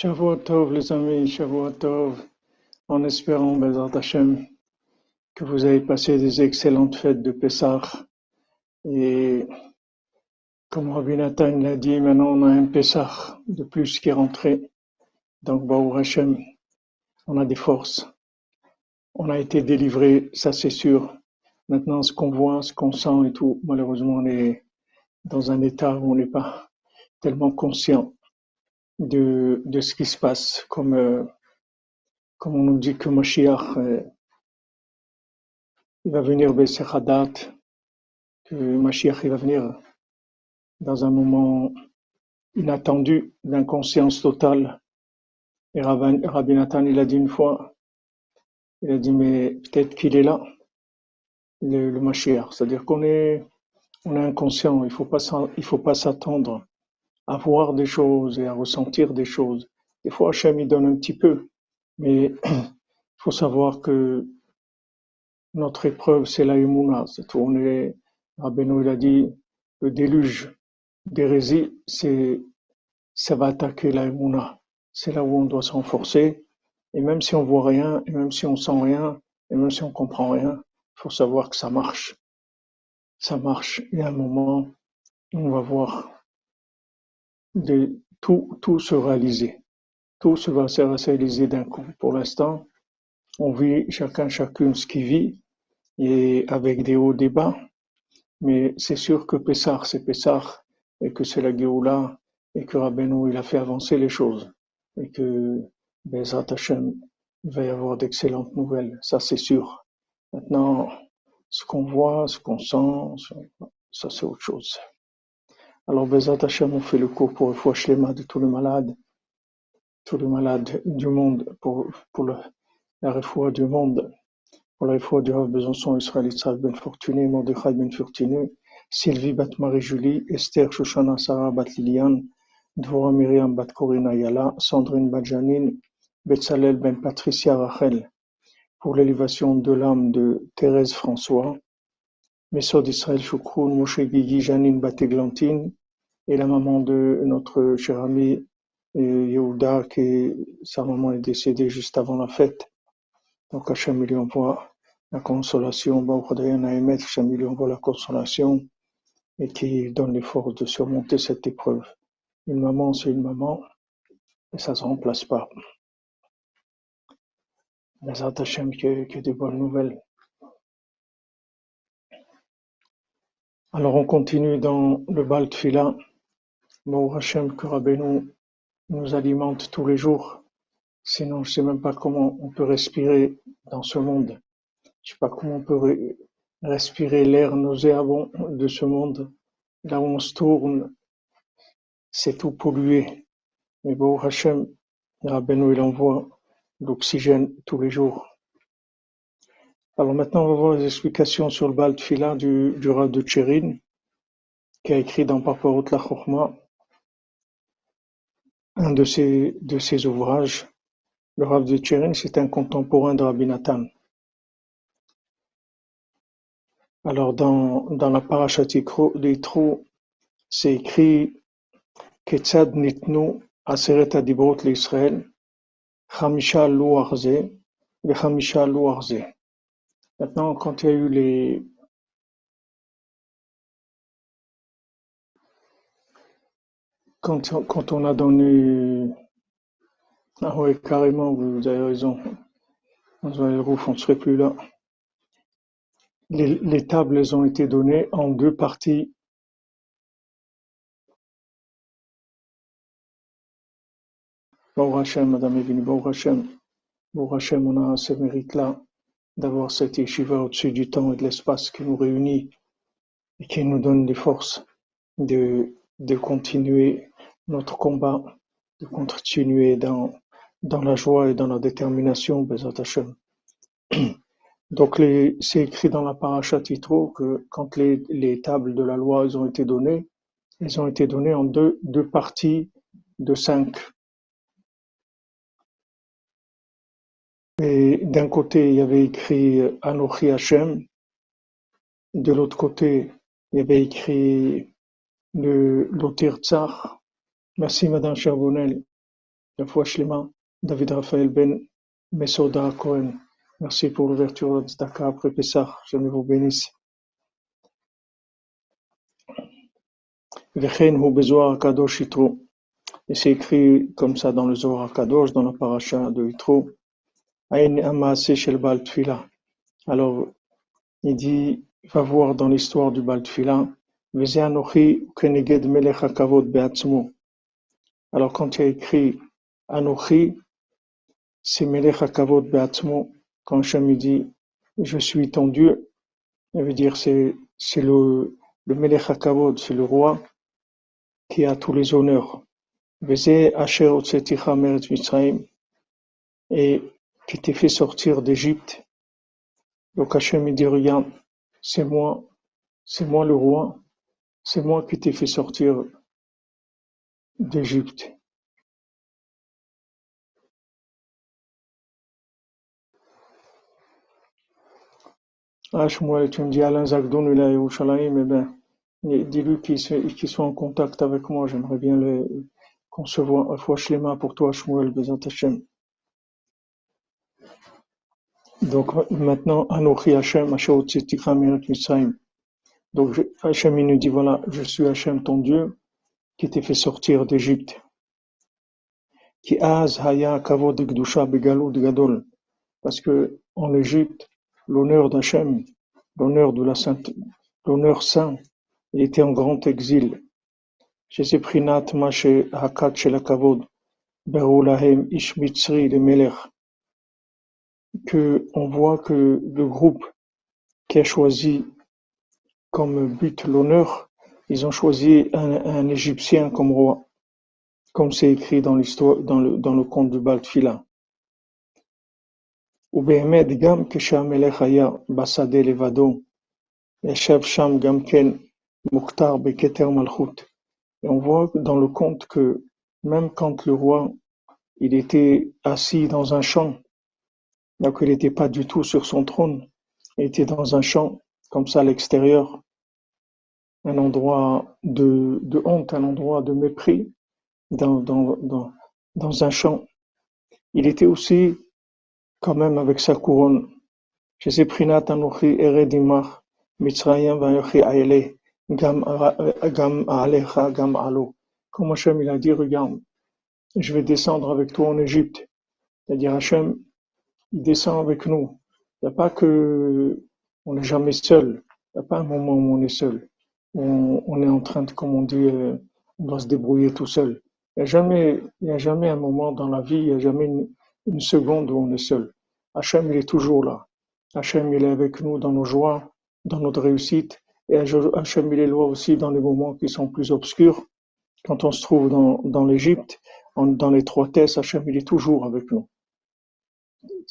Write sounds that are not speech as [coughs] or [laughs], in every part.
Shavuot les amis, Shavuot en espérant, Bezat Hashem, que vous avez passé des excellentes fêtes de Pessah. Et comme Rabbi Nathan l'a dit, maintenant on a un Pessah de plus qui est rentré. Donc, Baruch Hashem, on a des forces. On a été délivré, ça c'est sûr. Maintenant, ce qu'on voit, ce qu'on sent et tout, malheureusement, on est dans un état où on n'est pas tellement conscient de, de ce qui se passe, comme, euh, comme on nous dit que Mashiach euh, il va venir Bessechadat, que Mashiach va venir dans un moment inattendu d'inconscience totale. Et Rabbi Nathan, il a dit une fois, il a dit, mais peut-être qu'il est là, le, le Mashiach. C'est-à-dire qu'on est, on est inconscient, il il faut pas s'attendre à voir des choses et à ressentir des choses. Des fois, Hachem, il donne un petit peu, mais [clears throat] il faut savoir que notre épreuve, c'est la Emouna. C'est tout. On est, Rabbeinu, a dit, le déluge d'hérésie, c'est, ça va attaquer la Emouna. C'est là où on doit s'enforcer. Et même si on voit rien, et même si on sent rien, et même si on comprend rien, il faut savoir que ça marche. Ça marche. Y a un moment on va voir de tout, tout se réaliser. Tout se va se réaliser d'un coup. Pour l'instant, on vit chacun, chacune ce qu'il vit, et avec des hauts, des bas. Mais c'est sûr que Pessar, c'est Pessar, et que c'est la Géoula, et que Rabbeinu, il a fait avancer les choses. Et que Bezat Hashem, il va y avoir d'excellentes nouvelles. Ça, c'est sûr. Maintenant, ce qu'on voit, ce qu'on sent, ça, c'est autre chose. Alors, Bezat Hashem, on fait le cours pour le Shlema de tous les malades, tous les malades du monde, pour, pour la réfoua du monde, pour la réfoua du Rav Besançon, Israël Yitzhak Ben Fortuné, Mordechai Ben Sylvie Bat Marie-Julie, Esther Shoshana Sarah Bat Liliane, Dvora Myriam Bat Corina Yala, Sandrine Bat Janine, Betzalel Ben Patricia Rachel, pour l'élévation de l'âme de Thérèse François, Messod Israël Choukroun, Moshe Guigui, Janine Batéglantine, et la maman de notre cher ami euh, Yehuda, qui sa maman est décédée juste avant la fête. Donc Hachem lui envoie la consolation, Hachem lui envoie la consolation et qui donne les forces de surmonter cette épreuve. Une maman, c'est une maman, et ça ne se remplace pas. Mais Hachem, que, que des bonnes nouvelles. Alors on continue dans le Bal Tfila. Bon Hachem, que nous alimente tous les jours. Sinon, je sais même pas comment on peut respirer dans ce monde. Je sais pas comment on peut respirer l'air nauséabond de ce monde. Là où on se tourne, c'est tout pollué. Mais bon Hachem, Rabbeinu, il envoie l'oxygène tous les jours. Alors maintenant, on va voir les explications sur le Bal Tfila du, du de Tchérin, qui a écrit dans Paparot la Chokhmah un de ses, de ouvrages, le Rav de Tchérin, c'est un contemporain de Rabbi Nathan. Alors dans, la parashat d'Itro, c'est écrit Ketzad nitnu aseret adibrot l'Israël, chamisha lo arze, chamisha lo arze. Maintenant, quand il y a eu les, Quand, quand on a donné... Ah oui, carrément, vous avez raison. On ne serait plus là. Les, les tables ont été données en deux parties. Bon Hachem, Madame Evini, bon Hachem. Bon Hachem, on a ce mérite-là d'avoir cette yeshiva au-dessus du temps et de l'espace qui nous réunit et qui nous donne des forces de, de continuer notre combat, de continuer dans, dans la joie et dans la détermination, Bezat. [clears throat] Donc, c'est écrit dans la paracha Titro que quand les, les, tables de la loi elles ont été données, elles ont été données en deux, deux parties de cinq. Et d'un côté, il y avait écrit Anochi Hashem, de l'autre côté, il y avait écrit le Lotir Tsar, Merci Madame Charbonnel. La foi Shlema, David Raphaël Ben Mesoda Cohen. Merci pour l'ouverture de Tzedaka après Pessah. Je vous bénisse. Vechen hu bezoar kadosh. Et c'est écrit comme ça dans le Zohar Kadosh, dans la paracha de Yitro. Alors, il dit, va voir dans l'histoire du bal tfila. Alors, quand il a écrit Anochi, c'est melech hakavod beatzmo. Quand Hachem dit, je suis ton Dieu, ça veut dire c'est le le c'est le roi qui a tous les honneurs. Et qui t'ai fait sortir d'Égypte. Donc Hachem il dit regarde, c'est moi, c'est moi le roi, c'est moi qui t'ai fait sortir d'Égypte. Ah tu me dis Alain Zagdoun il est à Yerushalayim, eh ben, dis-lui qu'il se- soit en contact avec moi, j'aimerais bien le concevoir. Fois Shlema pour toi Shmuel, Bezat. Donc maintenant, Anochi Mitzrayim. Donc Hachem il nous dit voilà, je suis Hachem ton Dieu qui t'ai fait sortir d'Égypte. Ki az haya kavod begalud gadol. Parce que en Égypte, l'honneur d'Hachem, l'honneur de la sainte, l'honneur saint, il était en grand exil. Chez Prinat Mashe Hakat Shel Kavod, Beru Lahem Ish Mitzri le Melech, que on voit que le groupe qui a choisi comme but l'honneur, ils ont choisi un, un Égyptien comme roi, comme c'est écrit dans l'histoire, dans le, dans le conte du Baltfila. ובאמת גם כשהמלך היה בשדה לבדו, ישב שם גם כן מוכתר בכתר מלכות. Et on voit dans le conte que même quand le roi il était assis dans un champ, donc il n'était pas du tout sur son trône. Il était dans un champ, comme ça, à l'extérieur. Un endroit de, honte, un endroit de mépris, dans, dans un champ. Il était aussi, quand même, avec sa couronne. Comme Hachem, il a dit, regarde, je vais descendre avec toi en Égypte. C'est-à-dire, Hachem, il descend avec nous. Il n'y a pas que, on n'est jamais seul. Il n'y a pas un moment où on est seul. On, est en train de, comme on dit, euh, on doit se débrouiller tout seul. Il n'y a jamais, il y a jamais un moment dans la vie, il n'y a jamais une, seconde où on est seul. Hachem, il est toujours là. Hachem, il est avec nous dans nos joies, dans notre réussite. Et Hachem, il est là aussi dans les moments qui sont plus obscurs. Quand on se trouve dans, dans l'Égypte, dans l'étroitesse, Hachem, il est toujours avec nous.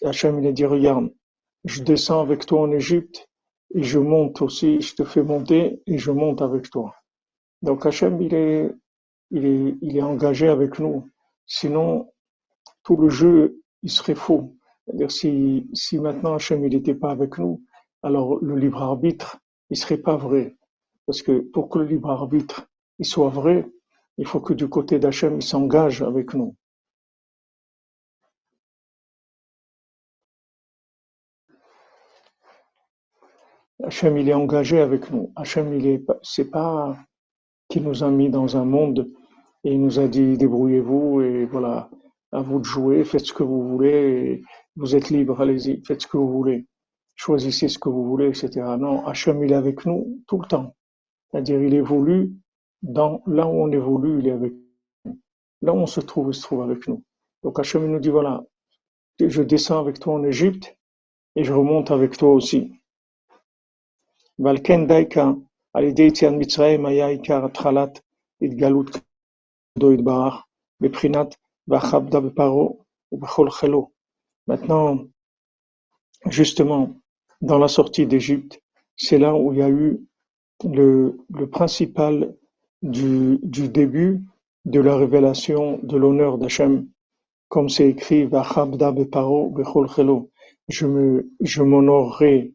Hachem, il a dit, regarde, je descends avec toi en Égypte et je monte aussi, je te fais monter et je monte avec toi. Donc Hachem, il est, engagé avec nous. Sinon, tout le jeu, il serait faux. C'est-à-dire, si, si maintenant Hachem, il n'était pas avec nous, alors le libre arbitre, il serait pas vrai. Parce que pour que le libre arbitre, il soit vrai, il faut que du côté d'Hachem, il s'engage avec nous. Hachem, il est engagé avec nous. Hachem, il est, c'est pas qu'il nous a mis dans un monde et il nous a dit débrouillez-vous et voilà, à vous de jouer, faites ce que vous voulez, vous êtes libre, allez-y, faites ce que vous voulez, choisissez ce que vous voulez, etc. Non, Hachem, il est avec nous tout le temps. C'est-à-dire, il évolue dans, là où on évolue, il est avec nous. Là où on se trouve, il se trouve avec nous. Donc Hachem, il nous dit voilà, je descends avec toi en Égypte et je remonte avec toi aussi. ועל כן דייקה על ידי יציאת מצרים היה עיקר התחלת התגלות כבודו יתברך בבחינת ואכבדה בפרעה ובכל חילו. Maintenant, justement, dans la sortie d'Égypte, c'est là où il y a eu le, le principal du, du début de la révélation de l'honneur d'Hachem, comme c'est écrit Vachabda beparo bechol chelo. Je me, je m'honorerai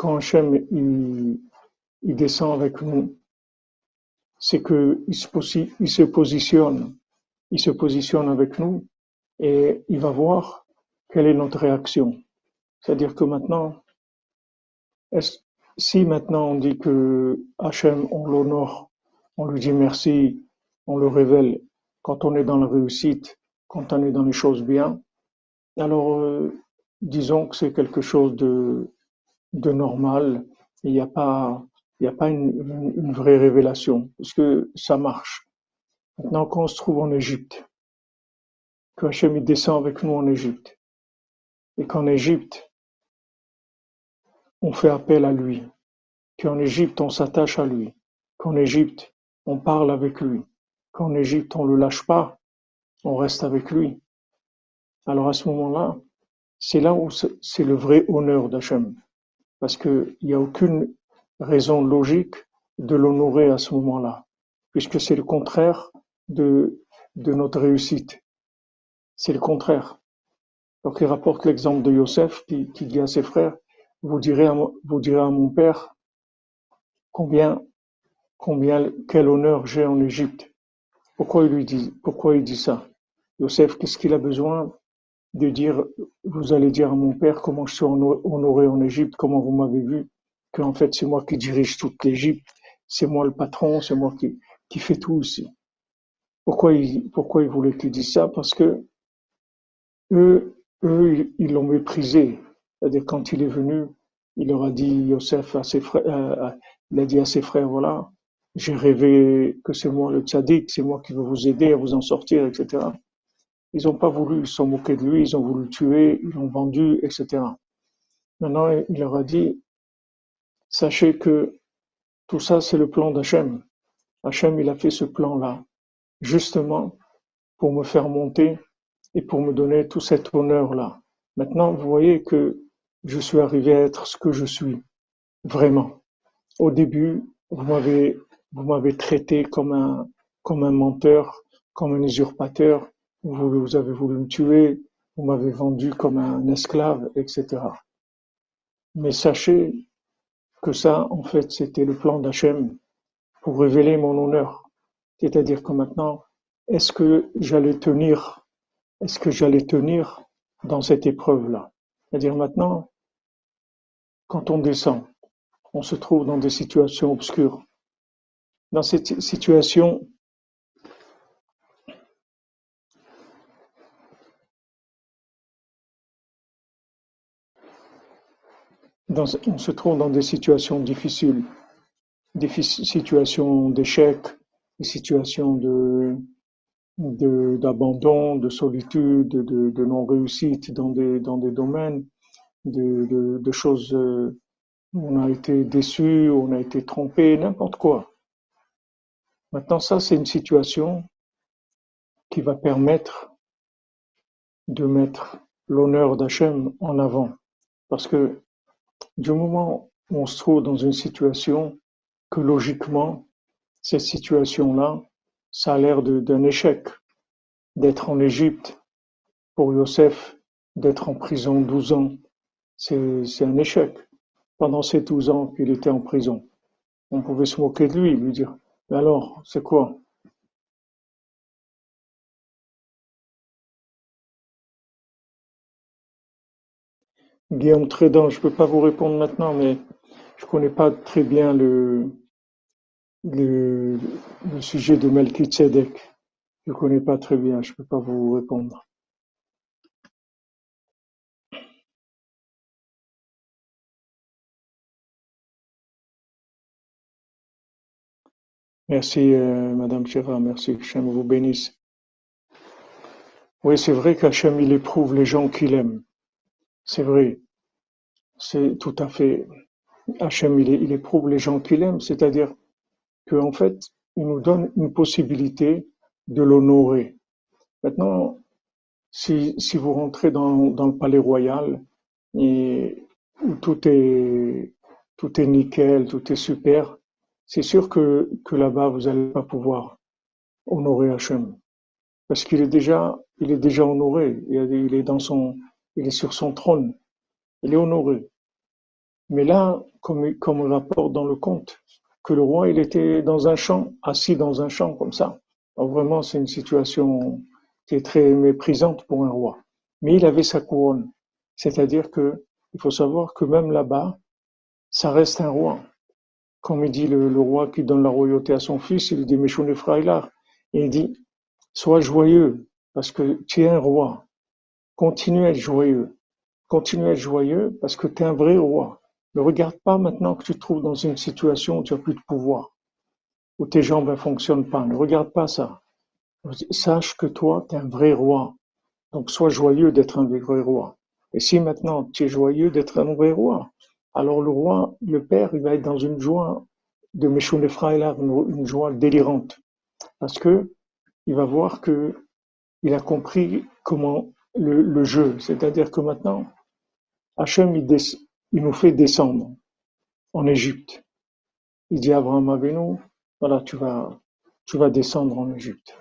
quand Hachem il, descend avec nous, c'est que il se, positionne, il se positionne avec nous et il va voir quelle est notre réaction. C'est-à-dire que maintenant, si maintenant on dit que Hachem, on l'honore, on lui dit merci, on le révèle quand on est dans la réussite, quand on est dans les choses bien, alors euh, disons que c'est quelque chose de, de normal. Il n'y a pas, il n'y a pas une, une- vraie révélation, parce que ça marche. Maintenant, quand on se trouve en Égypte, que Hachem descend avec nous en Égypte, et qu'en Égypte, on fait appel à lui, qu'en Égypte, on s'attache à lui, qu'en Égypte, on parle avec lui, qu'en Égypte, on ne le lâche pas, on reste avec lui. Alors à ce moment-là, c'est là où c'est le vrai honneur d'Hachem, parce qu'il n'y a aucune raison logique de l'honorer à ce moment-là, puisque c'est le contraire de, notre réussite. C'est le contraire. Donc il rapporte l'exemple de Yosef qui, dit à ses frères, vous direz à, mon- vous direz à mon père combien, combien, quel honneur j'ai en Égypte. Pourquoi il lui dit, pourquoi il dit ça? Yosef, qu'est-ce qu'il a besoin? De dire, vous allez dire à mon père comment je suis hono- honoré en Égypte, comment vous m'avez vu, que en fait c'est moi qui dirige toute l'Égypte, c'est moi le patron, c'est moi qui, qui fait tout ici. Pourquoi il, pourquoi il voulait qu'il dise ça? Parce que eux, eux, ils l'ont méprisé. C'est-à-dire quand il est venu, il leur a dit, Yosef à ses frères, euh, il a dit à ses frères, voilà, j'ai rêvé que c'est moi le tzaddik, c'est moi qui veux vous aider à vous en sortir, etc. Ils n'ont pas voulu, se moqués de lui, ils ont voulu le tuer, ils l'ont vendu, etc. Maintenant, il leur a dit, sachez que tout ça, c'est le plan d'Hachem. Hachem, il a fait ce plan-là, justement pour me faire monter et pour me donner tout cet honneur-là. Maintenant, vous voyez que je suis arrivé à être ce que je suis, vraiment. Au début, vous m'avez, vous m'avez traité comme un, comme un menteur, comme un usurpateur. Vous, avez voulu me tuer. Vous m'avez vendu comme un esclave, etc. Mais sachez que ça, en fait, c'était le plan d'Hachem pour révéler mon honneur. C'est-à-dire que maintenant, est-ce que j'allais tenir, est-ce que j'allais tenir dans cette épreuve-là? C'est-à-dire maintenant, quand on descend, on se trouve dans des situations obscures. Dans cette situation, on se trouve dans des situations difficiles, des situations d'échec, des situations de, d'abandon, de solitude, de, non-réussite dans des, dans des domaines, de, de, de choses euh, où on a été déçu, où on a été trompé, n'importe quoi. Maintenant, ça, c'est une situation qui va permettre de mettre l'honneur d'Hachem en avant. Parce que du moment où on se trouve dans une situation que logiquement, cette situation-là, ça a l'air d'un échec. D'être en Égypte, pour Yosef, d'être en prison 12 ans, c'est c'est un échec. Pendant ces 12 ans qu'il était en prison, on pouvait se moquer de lui, lui dire, mais alors, c'est quoi? Guillaume Trédan, je peux pas vous répondre maintenant, mais je connais pas très bien le, sujet de Melchizedek. Je connais pas très bien, je peux pas vous répondre. Merci, euh, Madame Chira, merci, Hachem vous bénisse. Oui, c'est vrai qu'Hachem, il éprouve les gens qu'il aime. C'est vrai, c'est tout à fait. Hachem, il, éprouve les gens qu'il aime, c'est-à-dire qu'en fait, il nous donne une possibilité de l'honorer. Maintenant, si, vous rentrez dans, dans le palais royal et où tout est, tout est nickel, tout est super, c'est sûr que, que là-bas, vous n'allez pas pouvoir honorer Hachem. Parce qu'il est déjà, il est déjà honoré. Il est dans son, il est sur son trône. Il est honoré. Mais là, comme, comme on dans le conte, que le roi, il était dans un champ, assis dans un champ comme ça. Vraiment, c'est une situation qui est très méprisante pour un roi. Mais il avait sa couronne. C'est-à-dire que, il faut savoir que même là-bas, ça reste un roi. Comme il dit le, roi qui donne la royauté à son fils, il dit Meshone Frailar. Et il dit, sois joyeux, parce que tu es un roi. Continue à être joyeux. Continue à être joyeux parce que tu es un vrai roi. Ne regarde pas maintenant que tu te trouves dans une situation où tu n'as plus de pouvoir, où tes jambes ne fonctionnent pas. Ne regarde pas ça. Sache que toi, tu es un vrai roi. Donc sois joyeux d'être un vrai roi. Et si maintenant tu es joyeux d'être un vrai roi, alors le roi, le père, il va être dans une joie de Meshune une joie délirante. Parce que il va voir que il a compris comment le, jeu, c'est-à-dire que maintenant, Hachem, il, il, nous fait descendre en Égypte. Il dit à Abraham Avinu, voilà, tu vas, tu vas descendre en Égypte.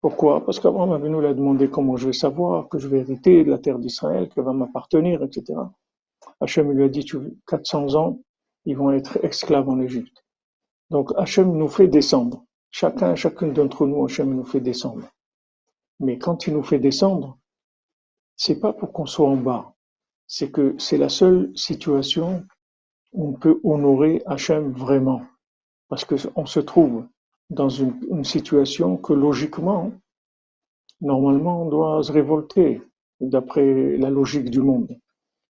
Pourquoi? Parce qu'Abraham Avinu l'a demandé comment je vais savoir que je vais hériter de la terre d'Israël, qu'elle va m'appartenir, etc. Hachem lui a dit, tu, 400 ans, ils vont être esclaves en Égypte. Donc Hachem nous fait descendre. Chacun, chacune d'entre nous, Hachem nous fait descendre. Mais quand il nous fait descendre, c'est pas pour qu'on soit en bas. C'est que c'est la seule situation où on peut honorer Hachem vraiment. Parce qu'on se trouve dans une, situation que logiquement, normalement, on doit se révolter d'après la logique du monde.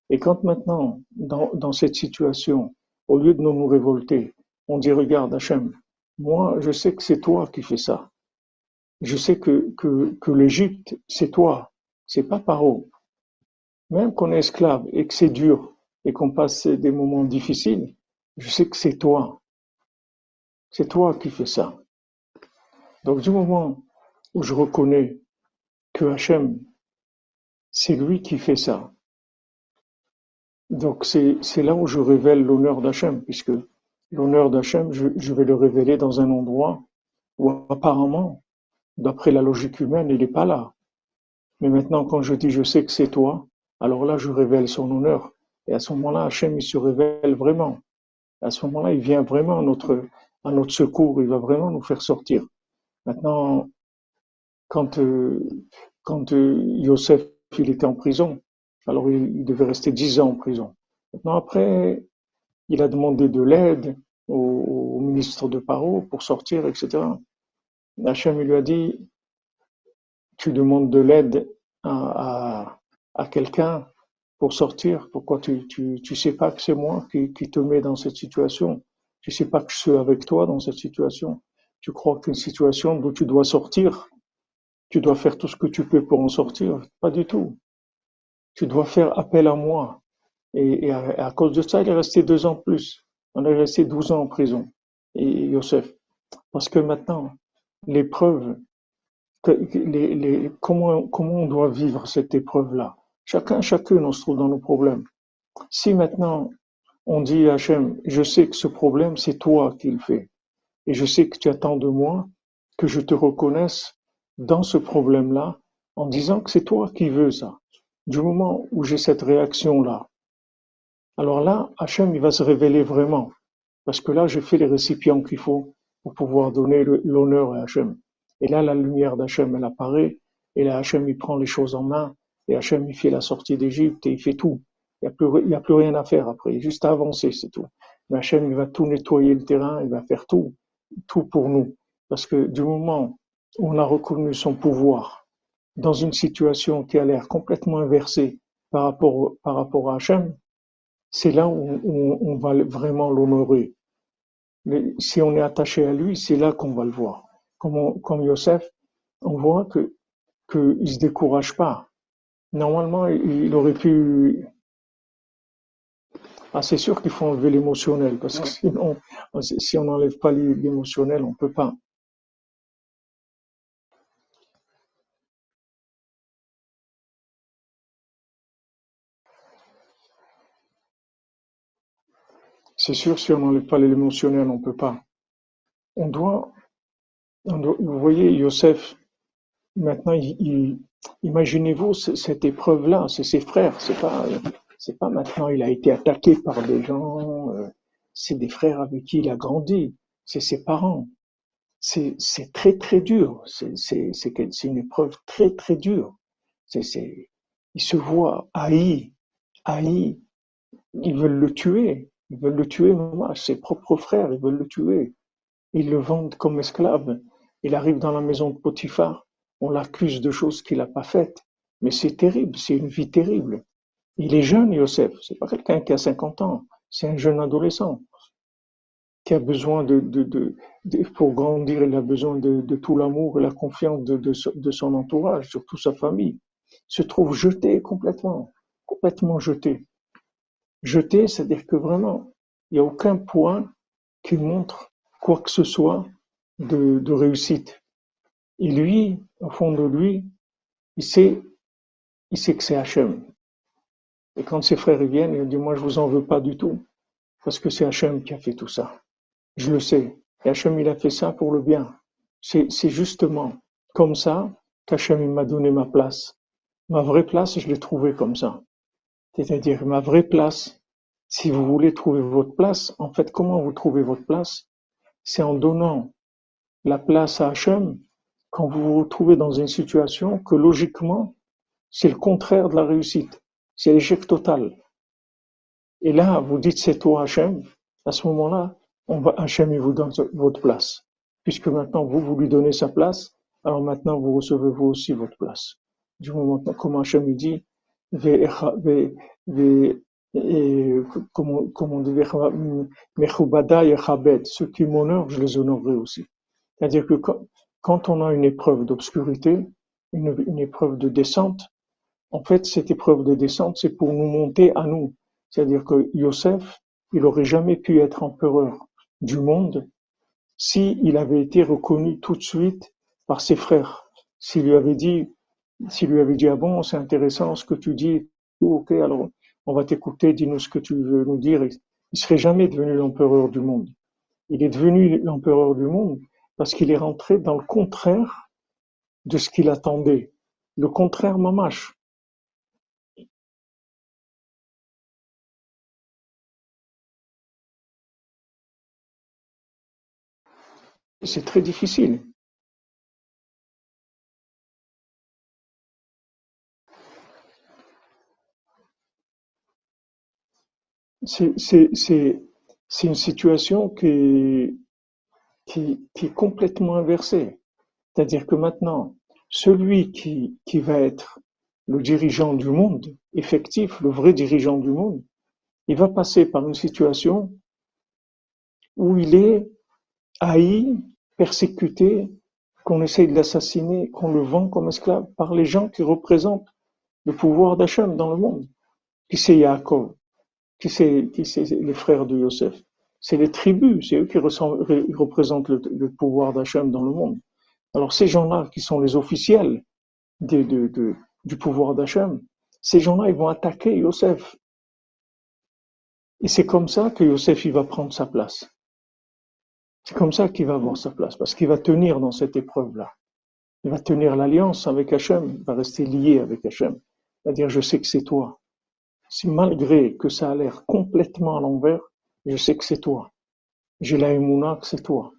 Et quand maintenant, dans, dans cette situation, au lieu de nous, nous révolter, on dit, regarde Hachem, moi, je sais que c'est toi qui fais ça. Je sais que, que, l'Égypte, c'est toi, c'est pas Paro. Même qu'on est esclave et que c'est dur et qu'on passe des moments difficiles, je sais que c'est toi. C'est toi qui fais ça. Donc du moment où je reconnais que Hachem, c'est lui qui fait ça. Donc c'est là où je révèle l'honneur d'Hachem, puisque L'honneur d'Hachem, je, vais le révéler dans un endroit où apparemment, d'après la logique humaine, il n'est pas là. Mais maintenant, quand je dis je sais que c'est toi, alors là, je révèle son honneur. Et à ce moment-là, Hachem, il se révèle vraiment. À ce moment-là, il vient vraiment à notre, secours, il va vraiment nous faire sortir. Maintenant, quand, euh, euh, Yosef, il était en prison, alors il, il devait rester dix ans en prison. Maintenant, après, il a demandé de l'aide au, ministre de Paro pour sortir, etc. Hachem lui a dit, tu demandes de l'aide à, quelqu'un pour sortir, pourquoi tu, tu, sais pas que c'est moi qui, te mets dans cette situation, tu sais pas que je suis avec toi dans cette situation, tu crois qu'une situation d'où tu dois sortir, tu dois faire tout ce que tu peux pour en sortir, pas du tout. Tu dois faire appel à moi. Et, à, cause de ça, il est resté deux ans plus. On est resté douze ans en prison, et Yosef. Parce que maintenant, l'épreuve, les, comment on doit vivre cette épreuve-là? Chacun, chacune, on se trouve dans nos problèmes. Si maintenant on dit à Hachem, je sais que ce problème, c'est toi qui le fais, et je sais que tu attends de moi que je te reconnaisse dans ce problème-là, en disant que c'est toi qui veux ça. Du moment où j'ai cette réaction-là, alors là, Hachem, il va se révéler vraiment. Parce que là, je fais les récipients qu'il faut pour pouvoir donner l'honneur à Hachem. Et là, la lumière d'Hachem, elle apparaît. Et là, Hachem, il prend les choses en main. Et Hachem, il fait la sortie d'Égypte et il fait tout. Il n'y a, plus, rien à faire après. Juste à avancer, c'est tout. Mais Hachem, il va tout nettoyer le terrain. Il va faire tout. Tout pour nous. Parce que du moment où on a reconnu son pouvoir dans une situation qui a l'air complètement inversée par rapport, par rapport à Hachem, c'est là où, on va vraiment l'honorer. Mais si on est attaché à lui, c'est là qu'on va le voir. Comme, comme Yosef, on voit que qu'il se décourage pas. Normalement, il aurait pu. Ah, c'est sûr qu'il faut enlever l'émotionnel, parce que sinon, si on n'enlève pas l'émotionnel, on peut pas. C'est sûr, si on n'enlève pas l'émotionnel, on ne peut pas. On doit, vous voyez, Yosef, maintenant, imaginez-vous cette épreuve-là, c'est ses frères, c'est pas, c'est pas maintenant, il a été attaqué par des gens, euh, c'est des frères avec qui il a grandi, c'est ses parents. C'est, très très dur, c'est, une épreuve très très dure. C'est, il se voit haï, haï, ils veulent le tuer, ils veulent le tuer, ses propres frères, ils veulent le tuer. Ils le vendent comme esclave. Il arrive dans la maison de Potiphar, on l'accuse de choses qu'il n'a pas faites. Mais c'est terrible, c'est une vie terrible. Il est jeune, Yosef, c'est pas quelqu'un qui a 50 ans, c'est un jeune adolescent qui a besoin de, de, pour grandir, il a besoin de, tout l'amour et la confiance de, de, son entourage, surtout sa famille. Il se trouve jeté complètement, complètement jeté. Jeter, c'est-à-dire que vraiment, il n'y a aucun point qui montre quoi que ce soit de, de réussite. Et lui, au fond de lui, il sait, il sait que c'est Hachem. Et quand ses frères viennent, il dit, moi je vous en veux pas du tout, parce que c'est Hachem qui a fait tout ça. Je le sais. Et Hachem, il a fait ça pour le bien. C'est justement comme ça qu'Hachem m'a donné ma place. Ma vraie place, je l'ai trouvée comme ça. C'est-à-dire ma vraie place, si vous voulez trouver votre place, en fait, comment vous trouvez votre place? C'est en donnant la place à Hachem quand vous vous retrouvez dans une situation que logiquement, c'est le contraire de la réussite. C'est l'échec total. Et là, vous dites c'est toi Hachem. À ce moment-là, on va, Hachem, il vous donne votre place. Puisque maintenant, vous, vous lui donnez sa place, alors maintenant, vous recevez vous aussi votre place. Du moment, comme Hachem dit, comme, comme on dit, ceux qui m'honorent, je les honorerai aussi. C'est-à-dire que quand, on a une épreuve d'obscurité, une, épreuve de descente, en fait, cette épreuve de descente, c'est pour nous monter à nous. C'est-à-dire que Yosef, il aurait jamais pu être empereur du monde s'il il avait été reconnu tout de suite par ses frères. S'il lui avait dit, s'il lui avait dit, ah bon, c'est intéressant ce que tu dis, ok, alors on va t'écouter, dis-nous ce que tu veux nous dire. Il serait jamais devenu l'empereur du monde. Il est devenu l'empereur du monde parce qu'il est rentré dans le contraire de ce qu'il attendait. Le contraire mamache. C'est très difficile. C'est une situation qui est, qui, est complètement inversée. C'est-à-dire que maintenant, celui qui, qui va être le dirigeant du monde, effectif, le vrai dirigeant du monde, il va passer par une situation où il est haï, persécuté, qu'on essaye de l'assassiner, qu'on le vend comme esclave par les gens qui représentent le pouvoir d'Hachem dans le monde. Qui c'est Yaakov qui c'est les frères de Yosef? C'est les tribus, c'est eux qui représentent le, pouvoir d'Hachem dans le monde. Alors ces gens-là qui sont les officiels du pouvoir d'Hachem, ces gens-là, ils vont attaquer Yosef. Et c'est comme ça que Yosef, il va prendre sa place. C'est comme ça qu'il va avoir sa place, parce qu'il va tenir dans cette épreuve-là. Il va tenir l'alliance avec Hachem, il va rester lié avec Hachem. C'est-à-dire, je sais que c'est toi si malgré que ça a l'air complètement à l'envers, je sais que c'est toi. J'ai la que c'est toi.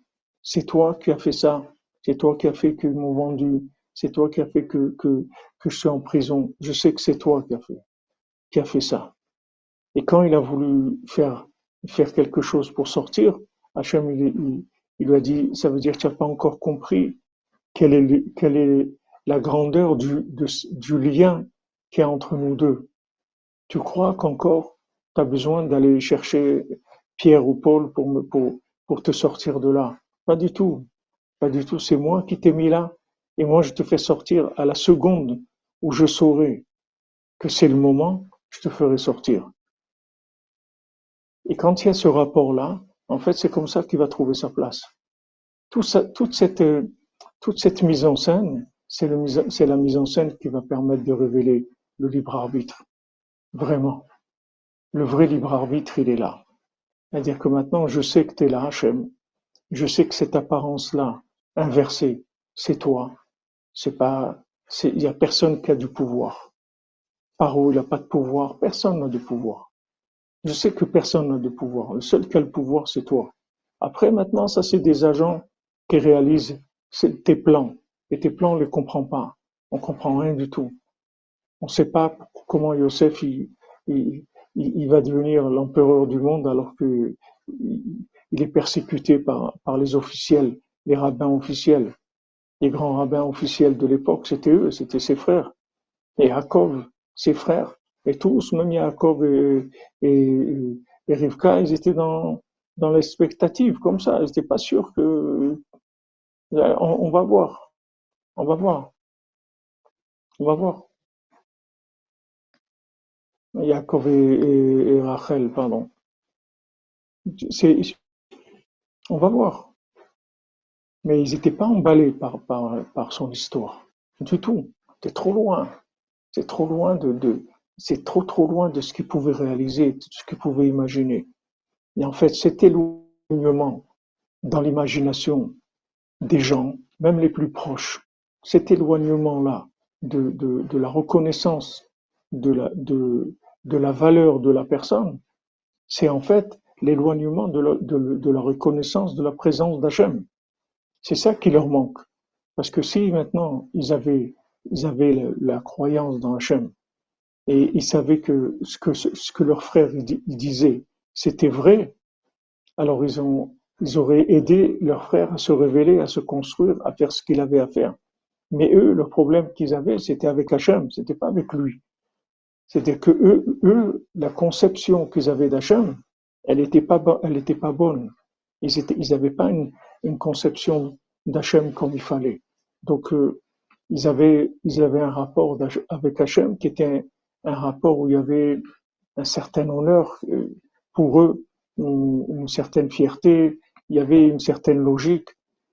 C'est toi qui as fait ça. C'est toi qui as fait qu'ils m'ont vendu. C'est toi qui as fait que, que, que je suis en prison. Je sais que c'est toi qui as fait, qui a fait ça. Et quand il a voulu faire, faire quelque chose pour sortir, Hachem, il, il, lui a dit, ça veut dire que tu n'as pas encore compris quelle est, quelle est la grandeur du, du lien qu'il y a entre nous deux. Tu crois qu'encore tu as besoin d'aller chercher Pierre ou Paul pour, me, pour, pour te sortir de là? Pas du tout. Pas du tout. C'est moi qui t'ai mis là. Et moi, je te fais sortir à la seconde où je saurai que c'est le moment, je te ferai sortir. Et quand il y a ce rapport-là, en fait, c'est comme ça qu'il va trouver sa place. Toute, cette, toute cette mise en scène, c'est la mise en scène qui va permettre de révéler le libre arbitre. Vraiment, le vrai libre arbitre, il est là. C'est-à-dire que maintenant, je sais que tu es là, Hachem. Je sais que cette apparence-là, inversée, c'est toi. C'est pas, il n'y a personne qui a du pouvoir. Paro, il n'a pas de pouvoir? Personne n'a de pouvoir. Je sais que personne n'a de pouvoir. Le seul qui a le pouvoir, c'est toi. Après, maintenant, ça, c'est des agents qui réalisent tes plans. Et tes plans, on ne les comprend pas. On comprend rien du tout. On ne sait pas comment Yosef, il, va devenir l'empereur du monde alors que il est persécuté par, les officiels, les rabbins officiels. Les grands rabbins officiels de l'époque, c'était eux, c'était ses frères. Et Jacob, ses frères, et tous, même Jacob et, et, et Rivka, ils étaient dans, dans l'expectative, comme ça. Ils n'étaient pas sûrs que... On va voir. On va voir. On va voir. Jacob et, Rachel, pardon. On va voir. Mais ils n'étaient pas emballés par, son histoire. Du tout. C'est trop loin. C'est trop loin de, de c'est trop trop loin de ce qu'ils pouvaient réaliser, de ce qu'ils pouvaient imaginer. Et en fait, cet éloignement dans l'imagination des gens, même les plus proches, cet éloignement-là de, la reconnaissance de la, valeur de la personne, c'est en fait l'éloignement de la, reconnaissance de la présence d'Hachem. C'est ça qui leur manque. Parce que si maintenant ils avaient, ils avaient la, la croyance dans Hachem et ils savaient que ce que, ce que leur frère disait, c'était vrai, alors ils, ont, ils auraient aidé leur frère à se révéler, à se construire, à faire ce qu'il avait à faire. Mais eux, le problème qu'ils avaient, c'était avec Hachem, c'était pas avec lui. C'est-à-dire que eux, eux, la conception qu'ils avaient d'Hachem, elle n'était pas, elle pas bonne. Ils n'avaient pas une, une conception d'Hachem comme il fallait. Donc, euh, ils avaient, ils avaient un rapport avec Hachem qui était un, un, rapport où il y avait un certain honneur euh, pour eux, une, une, certaine fierté, il y avait une certaine logique,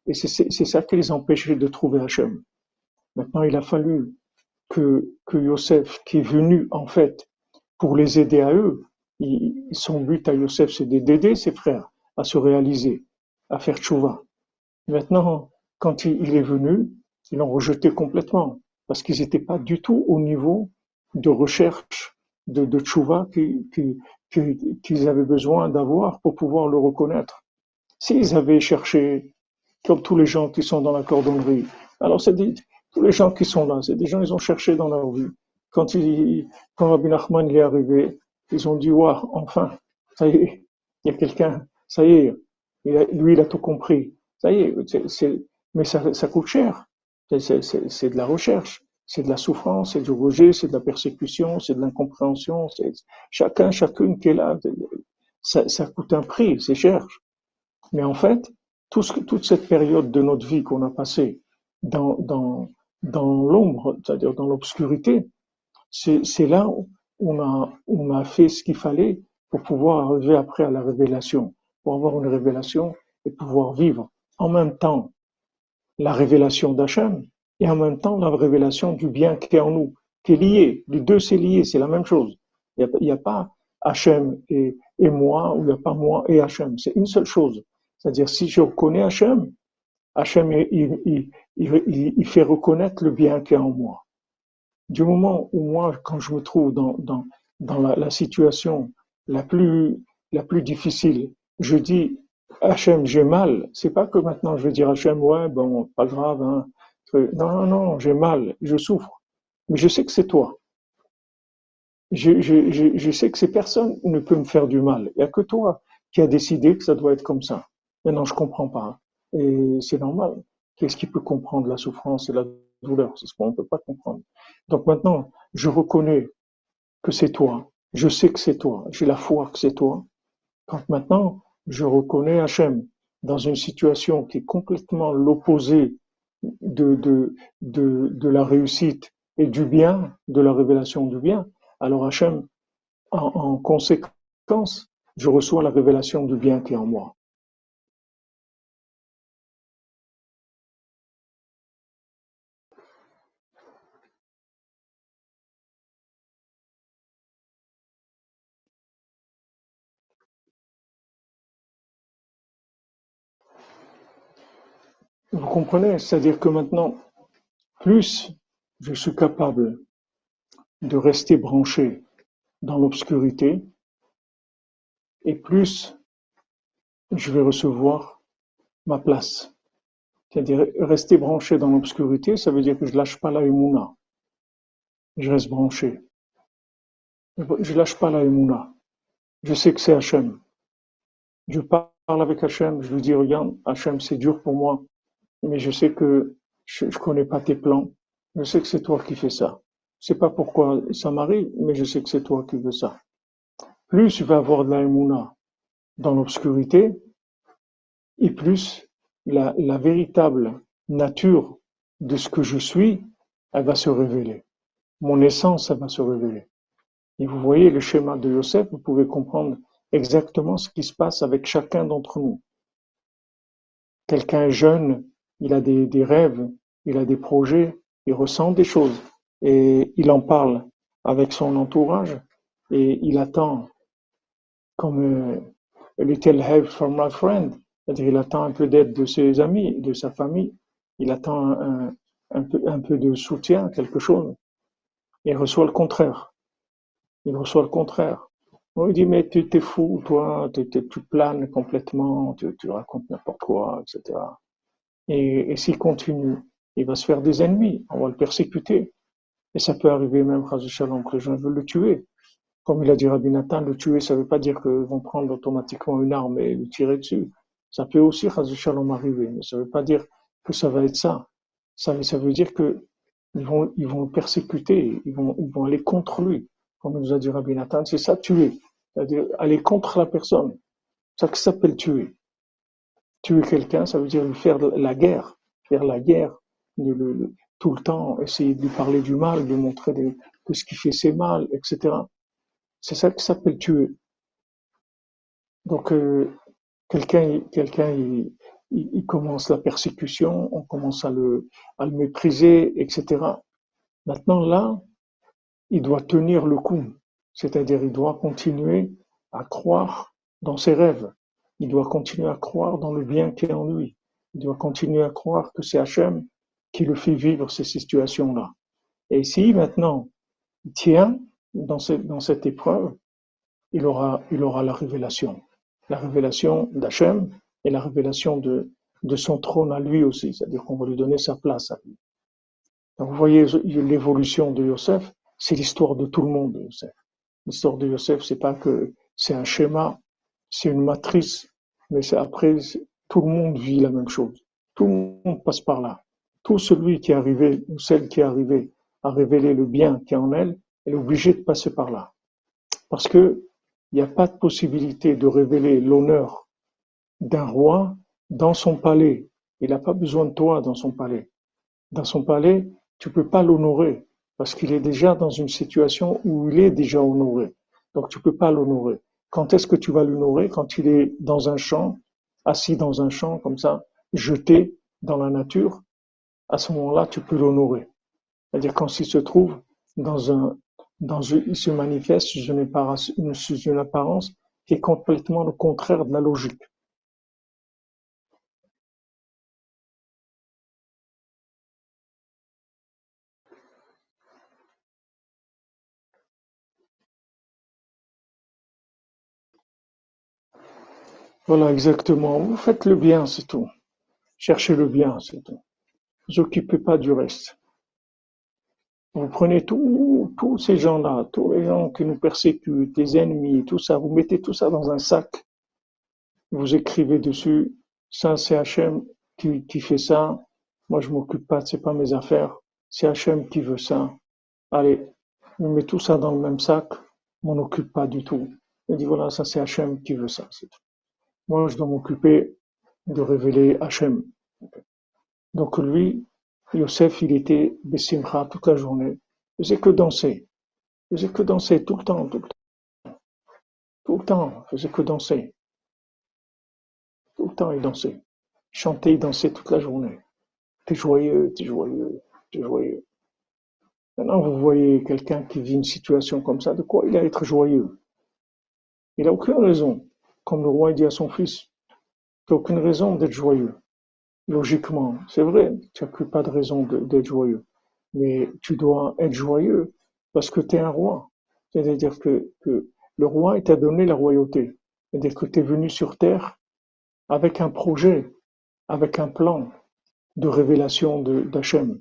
et c'est ça qui les empêchait de trouver Hachem. Maintenant, il a fallu que, que Yosef, qui est venu en fait pour les aider à eux, son but à Yosef, c'est d'aider ses frères à se réaliser, à faire tchouva. Maintenant, quand il, est venu, ils l'ont rejeté complètement, parce qu'ils n'étaient pas du tout au niveau de recherche de, de tchouva qu'ils qui, qui, qui avaient besoin d'avoir pour pouvoir le reconnaître. S'ils avaient cherché, comme tous les gens qui sont dans la cordonnerie, alors c'est dit, tous les gens qui sont là, c'est des gens, ils ont cherché dans leur vie. Quand, il, quand Rabbi Nachman est arrivé, ils ont dit, waouh, enfin, ça y est, il y a quelqu'un, ça y est, il lui, il a tout compris. Ça y est, mais ça, coûte cher. C'est de la recherche, c'est de la souffrance, c'est du rejet, c'est de la persécution, c'est de l'incompréhension. Chacun, chacune qui est là, ça, coûte un prix, c'est cher. Mais en fait, toute cette période de notre vie qu'on a passée dans, dans l'ombre, c'est-à-dire dans l'obscurité, c'est là où on a, on a fait ce qu'il fallait pour pouvoir arriver après à la révélation, pour avoir une révélation et pouvoir vivre en même temps la révélation d'Hachem et en même temps la révélation du bien qui est en nous, qui est lié. Les deux, c'est lié, c'est la même chose. Il n'y a, pas Hachem et, et moi, ou il n'y a pas moi et Hachem. C'est une seule chose. C'est-à-dire, si je reconnais Hachem, Hachem, il, fait reconnaître le bien qui est en moi. Du moment où moi, quand je me trouve dans, la, situation la plus, difficile, je dis Hachem, j'ai mal. C'est pas que maintenant je vais dire Hachem, ouais, bon, pas grave, hein. Non, non, non, j'ai mal, je souffre. Mais je sais que c'est toi. Je, sais que ces personnes ne peuvent me faire du mal. Il n'y a que toi qui as décidé que ça doit être comme ça. Maintenant, je comprends pas. Et c'est normal. Qu'est-ce qui peut comprendre la souffrance et la douleur? C'est ce qu'on ne peut pas comprendre. Donc maintenant, je reconnais que c'est toi. Je sais que c'est toi. J'ai la foi que c'est toi. Quand maintenant, je reconnais Hachem dans une situation qui est complètement l'opposé de, de, de, de la réussite et du bien, de la révélation du bien, alors Hachem, en, en conséquence, je reçois la révélation du bien qui est en moi. Vous comprenez? C'est-à-dire que maintenant, plus je suis capable de rester branché dans l'obscurité, et plus je vais recevoir ma place. C'est-à-dire rester branché dans l'obscurité, ça veut dire que je lâche pas la Emouna. Je reste branché. Je lâche pas la Emouna. Je sais que c'est Hachem. Je parle avec Hachem, je lui dis, regarde, Hachem, c'est dur pour moi, mais je sais que je, connais pas tes plans. Je sais que c'est toi qui fais ça. Je sais pas pourquoi ça m'arrive, mais je sais que c'est toi qui veux ça. Plus je vais avoir de la Emouna dans l'obscurité, et plus la, la véritable nature de ce que je suis, elle va se révéler. Mon essence, elle va se révéler. Et vous voyez le schéma de Yosef, vous pouvez comprendre exactement ce qui se passe avec chacun d'entre nous. Quelqu'un est jeune, il a des, des rêves, il a des projets, il ressent des choses et il en parle avec son entourage et il attend comme euh, little help from my friend, c'est-à-dire il attend un peu d'aide de ses amis, de sa famille, il attend un, un, peu, un peu de soutien, quelque chose, et il reçoit le contraire. Il reçoit le contraire. On lui dit, mais tu t'es fou, toi, tu, tu planes complètement, tu, tu racontes n'importe quoi, etc. Et, s'il continue, il va se faire des ennemis, on va le persécuter. Et ça peut arriver même, Shalom, que les gens veulent le tuer. Comme il a dit Rabbi Nathan, le tuer, ça ne veut pas dire qu'ils vont prendre automatiquement une arme et le tirer dessus. Ça peut aussi, Shalom, arriver, mais ça ne veut pas dire que ça va être ça. Ça, veut dire que ils vont, le persécuter, ils vont, aller contre lui. Comme nous a dit Rabbi Nathan, c'est ça tuer. C'est-à-dire aller contre la personne. Ça qui s'appelle tuer. Tuer quelqu'un, ça veut dire lui faire la guerre. Faire la guerre, le, tout le temps, essayer de lui parler du mal, de lui montrer que ce qu'il fait c'est mal, etc. C'est ça qui s'appelle tuer. Donc, euh, quelqu'un, quelqu'un, il, commence la persécution, on commence à le mépriser, etc. Maintenant, là, il doit tenir le coup. C'est-à-dire, il doit continuer à croire dans ses rêves. Il doit continuer à croire dans le bien qui est en lui. Il doit continuer à croire que c'est Hachem qui le fait vivre ces situations-là. Et si maintenant il tient dans cette, épreuve, il aura, la révélation. La révélation d'Hachem et la révélation de, son trône à lui aussi. C'est-à-dire qu'on va lui donner sa place à lui. Donc vous voyez l'évolution de Yosef, c'est l'histoire de tout le monde de Yosef. L'histoire de Yosef, c'est pas que c'est un schéma, c'est une matrice, mais c'est après, tout le monde vit la même chose. Tout le monde passe par là. Tout celui qui est arrivé, ou celle qui est arrivée, à révéler le bien qui est en elle, elle est obligée de passer par là. Parce que il n'y a pas de possibilité de révéler l'honneur d'un roi dans son palais. Il n'a pas besoin de toi dans son palais. Dans son palais, tu peux pas l'honorer parce qu'il est déjà dans une situation où il est déjà honoré. Donc tu peux pas l'honorer. Quand est-ce que tu vas l'honorer Quand il est dans un champ, assis dans un champ comme ça, jeté dans la nature, à ce moment-là, tu peux l'honorer. C'est-à-dire quand il se trouve dans un, dans il se manifeste une, sous une apparence qui est complètement le contraire de la logique. Voilà, exactement. Vous faites le bien, c'est tout. Cherchez le bien, c'est tout. Vous occupez pas du reste. Vous prenez tous ces gens-là, tous les gens qui nous persécutent, les ennemis, tout ça, vous mettez tout ça dans un sac. Vous écrivez dessus, ça c'est Hachem qui, qui fait ça. Moi je m'occupe pas, c'est pas mes affaires. C'est Hachem qui veut ça. Allez, on met tout ça dans le même sac. On m'en occupe pas du tout. Il dit voilà, ça c'est Hachem qui veut ça. C'est tout. Moi, je dois m'occuper de révéler Hachem. Donc lui, Yosef, il était Bessimcha toute la journée. Il faisait que danser. Il faisait que danser tout le temps, tout le temps. Tout le temps, il faisait que danser. Tout le temps, il dansait. Il chantait, il dansait toute la journée. T'es joyeux, t'es joyeux, t'es joyeux. Maintenant, vous voyez quelqu'un qui vit une situation comme ça, de quoi il a être joyeux? Il n'a aucune raison comme le roi dit à son fils, tu n'as aucune raison d'être joyeux. logiquement, c'est vrai, tu n'as plus pas de raison d'être joyeux. Mais tu dois être joyeux parce que tu es un roi. C'est-à-dire que, que le roi t'a donné la royauté. C'est-à-dire que tu es venu sur terre avec un projet, avec un plan de révélation d'Hachem.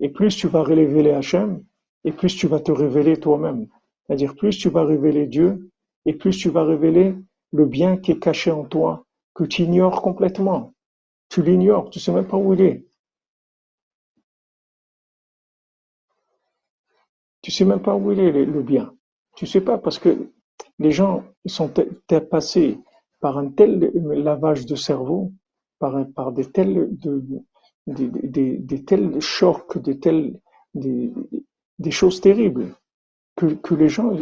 Et plus tu vas révéler Hachem, et plus tu vas te révéler toi-même. C'est-à-dire plus tu vas révéler Dieu, et plus tu vas révéler le bien qui est caché en toi, que tu ignores complètement. Tu l'ignores, tu sais même pas où il est. Tu sais même pas où il est le bien. Tu sais pas parce que les gens sont passés par un tel lavage de cerveau, par, des tels chocs, des choses terribles que, les gens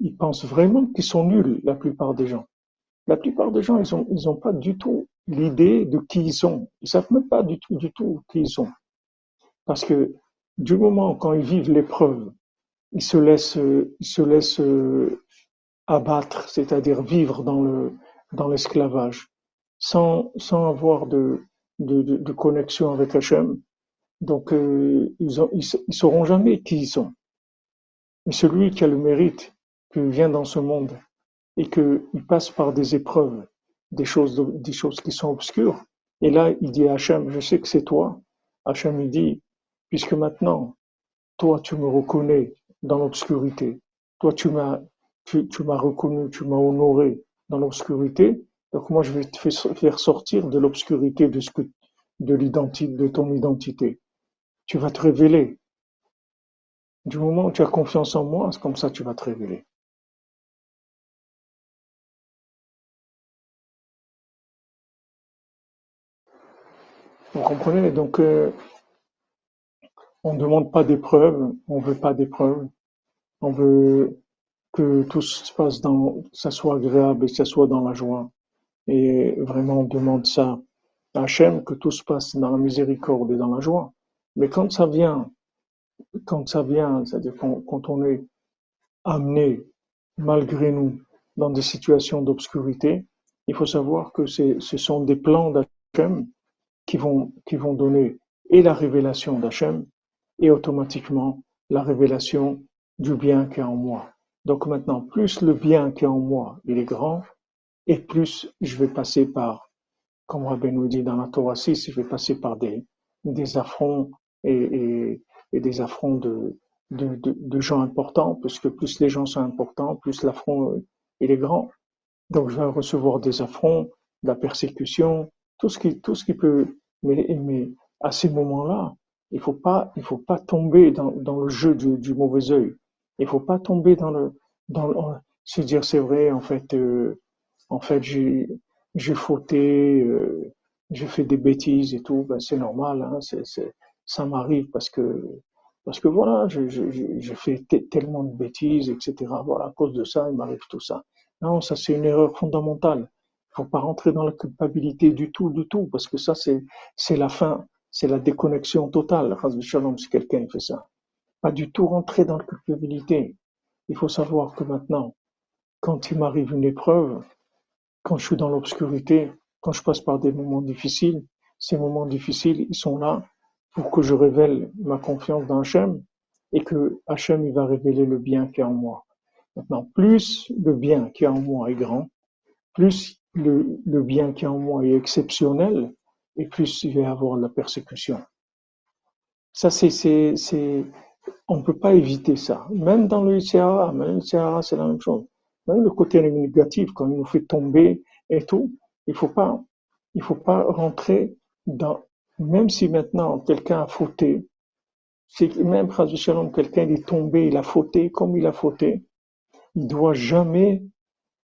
ils pensent vraiment qu'ils sont nuls, la plupart des gens. La plupart des gens, ils ont, ils ont pas du tout l'idée de qui ils sont. Ils savent même pas du tout, du tout qui ils sont. Parce que du moment quand ils vivent l'épreuve, ils se laissent, se laissent euh, abattre, c'est-à-dire vivre dans le, dans l'esclavage, sans, sans avoir de, de, de, connexion avec Hachem. Donc, euh, ils, ont, ils, ils sauront jamais qui ils sont. Mais celui qui a le mérite qu'il vient dans ce monde et qu'il passe par des épreuves, des choses, des choses qui sont obscures. Et là, il dit à Hachem, je sais que c'est toi. Hachem, il dit, puisque maintenant, toi, tu me reconnais dans l'obscurité. Toi, tu m'as, tu, tu m'as reconnu, tu m'as honoré dans l'obscurité. Donc moi, je vais te faire sortir de l'obscurité de ce que, de l'identité, de ton identité. Tu vas te révéler. Du moment où tu as confiance en moi, c'est comme ça que tu vas te révéler. Vous comprenez? Donc, euh, on ne demande pas d'épreuves, on veut pas d'épreuves. On veut que tout se passe dans, ça soit agréable et que ça soit dans la joie. Et vraiment, on demande ça à Hachem, que tout se passe dans la miséricorde et dans la joie. Mais quand ça vient, quand ça vient, c'est-à-dire quand, on est amené, malgré nous, dans des situations d'obscurité, il faut savoir que ce sont des plans d'Hachem qui vont, qui vont donner et la révélation d'Hachem et automatiquement la révélation du bien qui est en moi. Donc maintenant, plus le bien qui est en moi, il est grand, et plus je vais passer par, comme Rabbi nous dit dans la Torah 6, je vais passer par des, des affronts et, des affronts de, de, de, gens importants, puisque plus les gens sont importants, plus l'affront euh, il est grand. Donc je vais recevoir des affronts, de la persécution, tout ce qui, tout ce qui peut mais, mais à ces moments-là, il faut pas, il faut pas tomber dans, dans le jeu du, du, mauvais œil. Il faut pas tomber dans le, dans se dire c'est vrai, en fait, euh, en fait, j'ai, j'ai fauté, euh, j'ai fait des bêtises et tout. Ben c'est normal, hein, c'est, ça m'arrive parce que, parce que voilà, j'ai, j'ai fait tellement de bêtises, etc. Voilà, à cause de ça, il m'arrive tout ça. Non, ça c'est une erreur fondamentale faut pas rentrer dans la culpabilité du tout, du tout, parce que ça, c'est, c'est la fin, c'est la déconnexion totale. Shalom, si quelqu'un fait ça. Pas du tout rentrer dans la culpabilité. Il faut savoir que maintenant, quand il m'arrive une épreuve, quand je suis dans l'obscurité, quand je passe par des moments difficiles, ces moments difficiles, ils sont là pour que je révèle ma confiance dans Hachem et que Hachem, il va révéler le bien qui est en moi. Maintenant, plus le bien qui est en moi est grand, plus le, le bien qui est en moi est exceptionnel, et plus il va y avoir la persécution. Ça, c'est, c'est, on peut pas éviter ça. Même dans le ICA, même le c'est la même chose. Même le côté négatif, quand il nous fait tomber et tout, il faut pas, il faut pas rentrer dans, même si maintenant quelqu'un a fauté, même quelqu'un est tombé, il a fauté, comme il a fauté, il doit jamais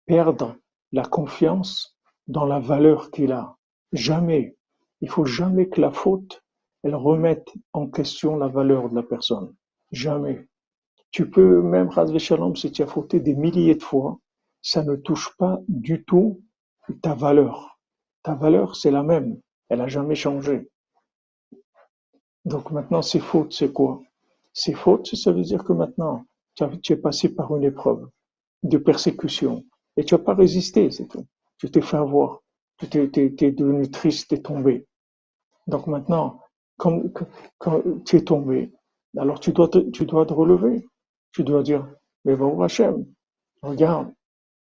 perdre la confiance dans la valeur qu'il a. Jamais. Il faut jamais que la faute, elle remette en question la valeur de la personne. Jamais. Tu peux, même, Shalom, si tu as fauté des milliers de fois, ça ne touche pas du tout ta valeur. Ta valeur, c'est la même. Elle a jamais changé. Donc maintenant, ces fautes, c'est quoi? Ces fautes, ça veut dire que maintenant, tu es passé par une épreuve de persécution, et tu n'as pas résisté, c'est tout. Tu t'es fait avoir. Tu t'es, devenu triste, t'es tombé. Donc maintenant, quand, quand tu es tombé, alors tu dois te, tu dois te relever. Tu dois dire, mais bon Hachem, regarde,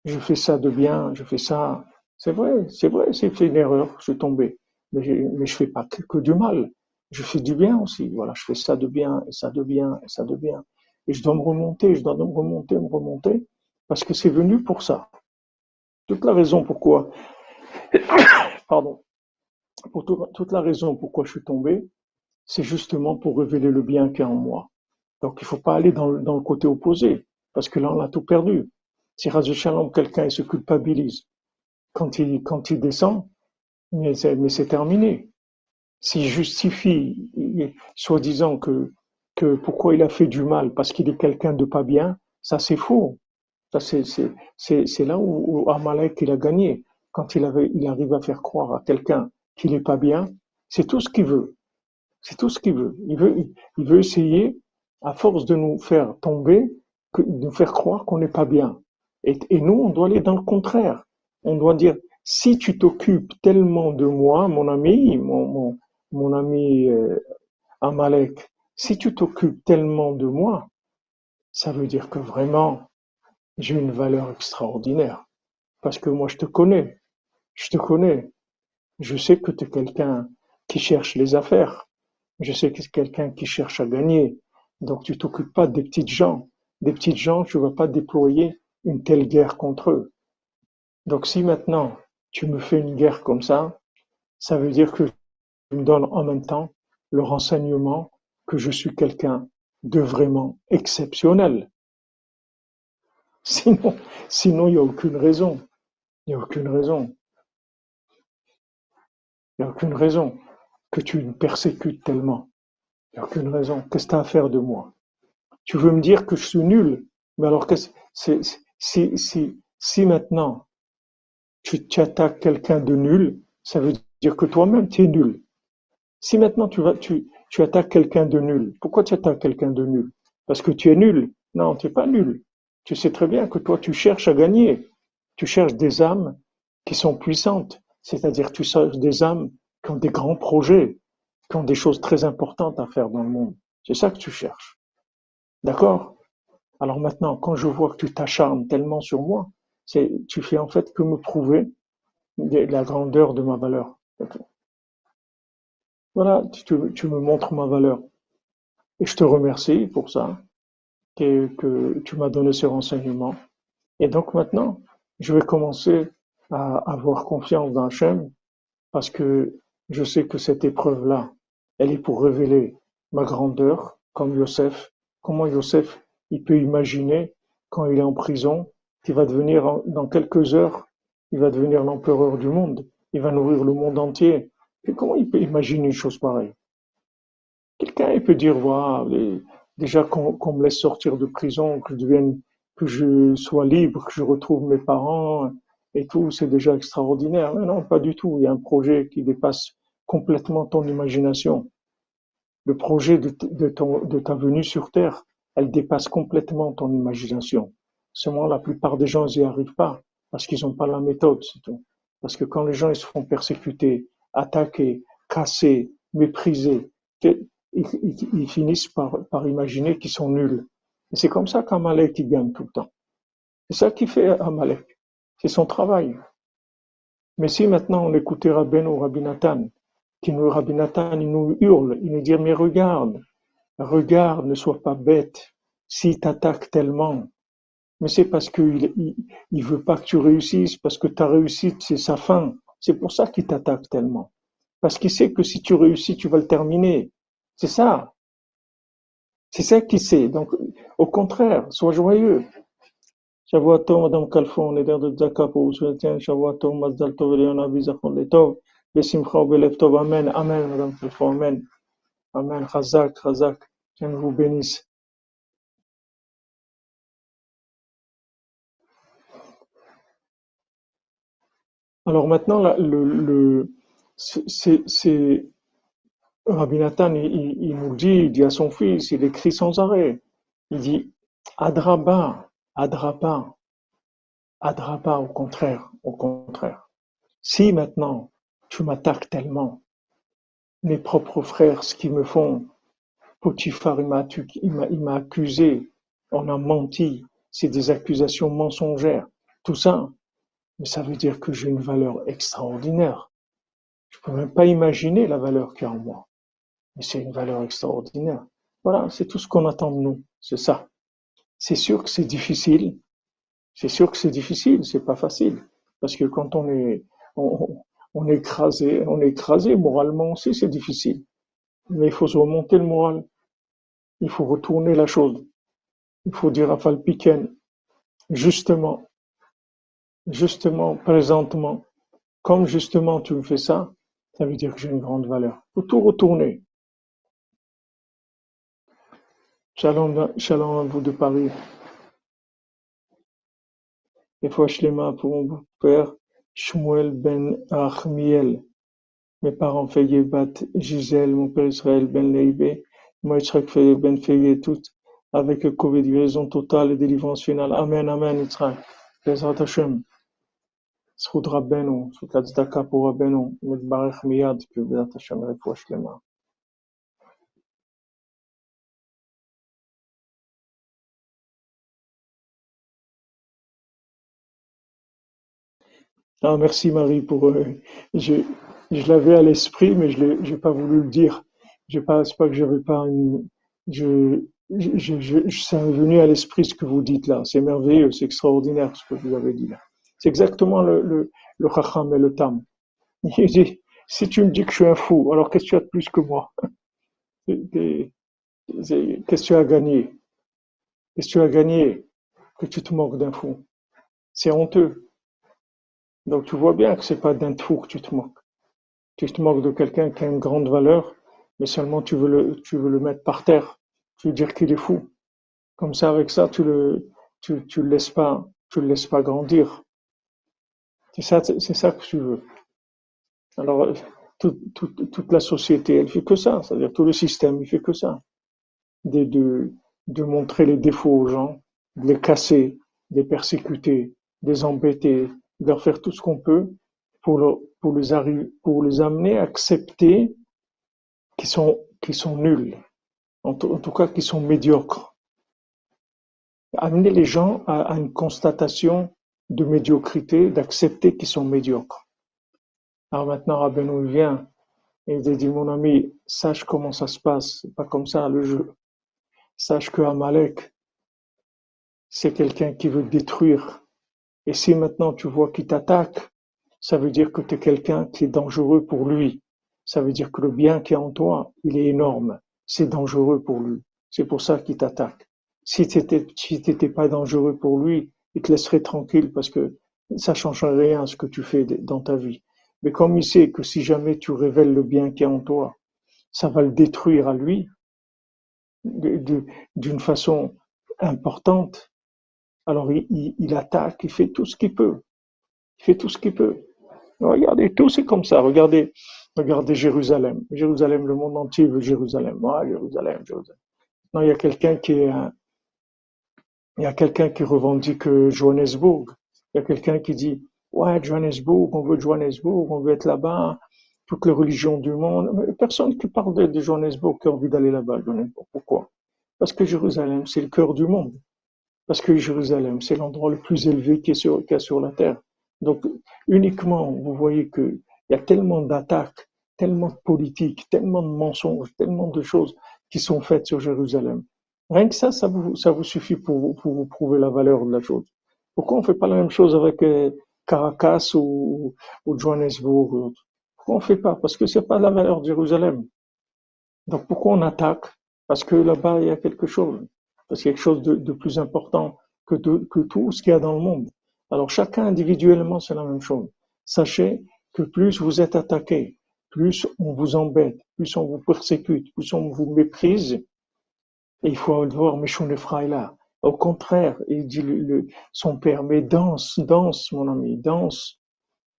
je fais ça de bien, je fais ça. C'est vrai, c'est vrai, c'est une erreur, je suis tombé. Mais je, mais je fais pas que, du mal. Je fais du bien aussi. Voilà, je fais ça de bien, et ça de bien, et ça de bien. Et je dois me remonter, je dois me remonter, me remonter, parce que c'est venu pour ça. Toute la raison pourquoi, [coughs] pardon, toute la raison pourquoi je suis tombé, c'est justement pour révéler le bien qu'il y a en moi. Donc il ne faut pas aller dans, le côté opposé, parce que là on a tout perdu. Si Shalom, quelqu'un se culpabilise, quand il, descend, mais c'est terminé. S'il justifie, soi-disant que pourquoi il a fait du mal, parce qu'il est quelqu'un de pas bien, ça c'est faux. C'est là où, Amalek il a gagné. Quand il, arrive à faire croire à quelqu'un qu'il n'est pas bien, c'est tout ce qu'il veut. C'est tout ce qu'il veut. Il veut, essayer, à force de nous faire tomber, de nous faire croire qu'on n'est pas bien. Et, nous, on doit aller dans le contraire. On doit dire, si tu t'occupes tellement de moi, mon ami, mon ami euh, Amalek, si tu t'occupes tellement de moi, ça veut dire que vraiment, j'ai une valeur extraordinaire. Parce que moi, je te connais. Je te connais. Je sais que tu es quelqu'un qui cherche les affaires. Je sais que tu es quelqu'un qui cherche à gagner. Donc tu t'occupes pas des petites gens. Des petites gens, tu vas pas déployer une telle guerre contre eux. Donc si maintenant tu me fais une guerre comme ça, ça veut dire que tu me donnes en même temps le renseignement que je suis quelqu'un de vraiment exceptionnel. Sinon, sinon il n'y a aucune raison. Il n'y a aucune raison. Il n'y a aucune raison que tu me persécutes tellement. Il n'y a aucune raison. Qu'est-ce que tu as à faire de moi? Tu veux me dire que je suis nul? Mais alors, c'est, si, si, si maintenant tu, tu attaques quelqu'un de nul, ça veut dire que toi-même tu es nul. Si maintenant tu, vas, tu, tu attaques quelqu'un de nul, pourquoi tu attaques quelqu'un de nul? Parce que tu es nul. Non, tu n'es pas nul. Tu sais très bien que toi, tu cherches à gagner. Tu cherches des âmes qui sont puissantes. C'est-à-dire tu cherches des âmes qui ont des grands projets, qui ont des choses très importantes à faire dans le monde. C'est ça que tu cherches. D'accord? Alors maintenant, quand je vois que tu t'acharnes tellement sur moi, c'est tu fais en fait que me prouver la grandeur de ma valeur. Voilà, tu, tu me montres ma valeur. Et je te remercie pour ça, que, tu m'as donné ces renseignements. Et donc maintenant, je vais commencer à avoir confiance dans Hachem parce que je sais que cette épreuve-là, elle est pour révéler ma grandeur, comme Yosef. Comment Yosef, il peut imaginer quand il est en prison, qu'il va devenir, dans quelques heures, il va devenir l'empereur du monde. Il va nourrir le monde entier. Et comment il peut imaginer une chose pareille? Quelqu'un, il peut dire, voilà, déjà qu'on me laisse sortir de prison, que je devienne, que je sois libre, que je retrouve mes parents, et tout, c'est déjà extraordinaire. Mais non, pas du tout. Il y a un projet qui dépasse complètement ton imagination. Le projet de, de, ta venue sur Terre, elle dépasse complètement ton imagination. Seulement, la plupart des gens n'y arrivent pas parce qu'ils n'ont pas la méthode, c'est tout. Parce que quand les gens ils se font persécuter, attaquer, casser, mépriser, ils, finissent par, imaginer qu'ils sont nuls. Et c'est comme ça qu'Amalek gagne tout le temps. C'est ça qui fait Amalek. C'est son travail. Mais si maintenant on écoutait Rabben ou Rabbi Nathan, qui nous, Rabbi Nathan, il nous hurle, il nous dit, mais regarde, regarde, ne sois pas bête, s'il t'attaque tellement, mais c'est parce qu'il il, veut pas que tu réussisses, parce que ta réussite, c'est sa fin. C'est pour ça qu'il t'attaque tellement. Parce qu'il sait que si tu réussis, tu vas le terminer. C'est ça. C'est ça qu'il sait. Donc, au contraire, sois joyeux. שבוע טוב, אדם כלפון, נדר צדקה פה ושבטיין, שבוע טוב, מזל טוב עליון אבי זכרון לטוב, בשמחה ובלב טוב, אמן, אמן, אדם כלפון, אמן, אמן, חזק, חזק, Dieu vous bénisse. Alors maintenant, le, le, c'est Rabbi Nathan, il, nous dit, il dit à son fils, il écrit sans arrêt, il dit, Adraba, Adrapa, Adrapa au contraire, au contraire. Si maintenant tu m'attaques tellement, mes propres frères, ce qu'ils me font. Potiphar, il m'a accusé, on a menti, c'est des accusations mensongères, tout ça. Mais ça veut dire que j'ai une valeur extraordinaire. Je peux même pas imaginer la valeur qu'il y a en moi. Mais c'est une valeur extraordinaire. Voilà, c'est tout ce qu'on attend de nous, c'est ça. C'est sûr que c'est difficile, c'est sûr que c'est difficile, c'est pas facile. Parce que quand on est, on, est écrasé, on est écrasé moralement aussi, c'est difficile. Mais il faut se remonter le moral. Il faut retourner la chose. Il faut dire à Falpiken, justement, justement, présentement, comme justement tu me fais ça, ça veut dire que j'ai une grande valeur. Il faut tout retourner. Shalom, shalom à vous de Paris. Et fois Shlema pour mon père, Shmuel ben Achmiel. Mes parents Fayet bat Gisèle, mon père Israël ben Leibé, moi Yitzhak Fayet ben Fayet, tout avec le Covid, guérison totale et délivrance finale. Amen, Amen, Yitzhak. Bezrat Hashem. זכות רבנו, זכות הצדקה פה רבנו, מתברך מיד, כי בעזרת השם רפואה שלמה. Ah, merci Marie pour. euh, je je l'avais à l'esprit, mais je j'ai pas voulu le dire. J'ai pas, c'est pas que j'avais pas une. Je, je, je, je- venu à l'esprit ce que vous dites là. C'est merveilleux, c'est extraordinaire ce que vous avez dit là. C'est exactement le le le et le tam. [laughs] Il dit si tu me dis que je suis un fou, alors qu'est-ce que tu as de plus que moi? [laughs] Qu'est-ce que tu as gagné Qu'est-ce que tu as gagné que tu te moques d'un fou? C'est honteux. Donc tu vois bien que c'est pas d'un fou que tu te moques. Tu te moques de quelqu'un qui a une grande valeur, mais seulement tu veux le, mettre par terre. Tu veux dire qu'il est fou. Comme ça, avec ça, tu le, tu, le laisses pas, tu le laisses pas grandir. C'est ça, c'est ça que tu veux. Alors, tout- tout- toute la société, elle fait que ça. C'est-à-dire tout le système, il fait que ça. De montrer les défauts aux gens, de les casser, de les persécuter, de les embêter, de faire tout ce qu'on peut pour, pour, les amener à accepter qu'ils sont, sont nuls. En, tout cas, qu'ils sont médiocres. Amener les gens à, une constatation de médiocrité, d'accepter qu'ils sont médiocres. Alors maintenant, Rabbeinu vient et il dit, mon ami, sache comment ça se passe. Pas comme ça le jeu. Sache que Amalek, c'est quelqu'un qui veut détruire. Et si maintenant tu vois qu'il t'attaque, ça veut dire que tu es quelqu'un qui est dangereux pour lui. Ça veut dire que le bien qui est en toi, il est énorme. C'est dangereux pour lui. C'est pour ça qu'il t'attaque. Si tu n'étais pas dangereux pour lui, il te laisserait tranquille parce que ça ne changerait rien à ce que tu fais dans ta vie. Mais comme il sait que si jamais tu révèles le bien qui est en toi, ça va le détruire à lui d'une façon importante, alors il, attaque, il fait tout ce qu'il peut. Il fait tout ce qu'il peut. Regardez, tout c'est comme ça. Regardez, regardez Jérusalem. Jérusalem, le monde entier veut Jérusalem. Ah, Jérusalem, Jérusalem. Non, il y a quelqu'un qui revendique euh, Johannesburg. Il y a quelqu'un qui dit, ouais, Johannesburg, on veut Johannesburg, on veut être là-bas, toutes les religions du monde. Personne qui parle de, de Johannesburg qui a envie d'aller là-bas, Johannesburg. Pourquoi? Parce que Jérusalem, c'est le cœur du monde. Parce que Jérusalem, c'est l'endroit le plus élevé qui est sur, qu'il y a sur la terre. Donc, uniquement, vous voyez que il y a tellement d'attaques, tellement de politiques, tellement de mensonges, tellement de choses qui sont faites sur Jérusalem. Rien que ça, ça vous, ça vous suffit pour, vous- pour vous prouver la valeur de la chose. Pourquoi on fait pas la même chose avec euh, Caracas ou, ou Johannesburg ou autre? Pourquoi on fait pas? Parce que c'est pas la valeur de Jérusalem. Donc pourquoi on attaque? Parce que là-bas, il y a quelque chose. A quelque chose de, plus important que, tout ce qu'il y a dans le monde. Alors chacun individuellement, c'est la même chose. Sachez que plus vous êtes attaqué, plus on vous embête, plus on vous persécute, plus on vous méprise, et il faut voir Meshon là. Au contraire, il dit le- son père, mais danse, danse, mon ami, danse,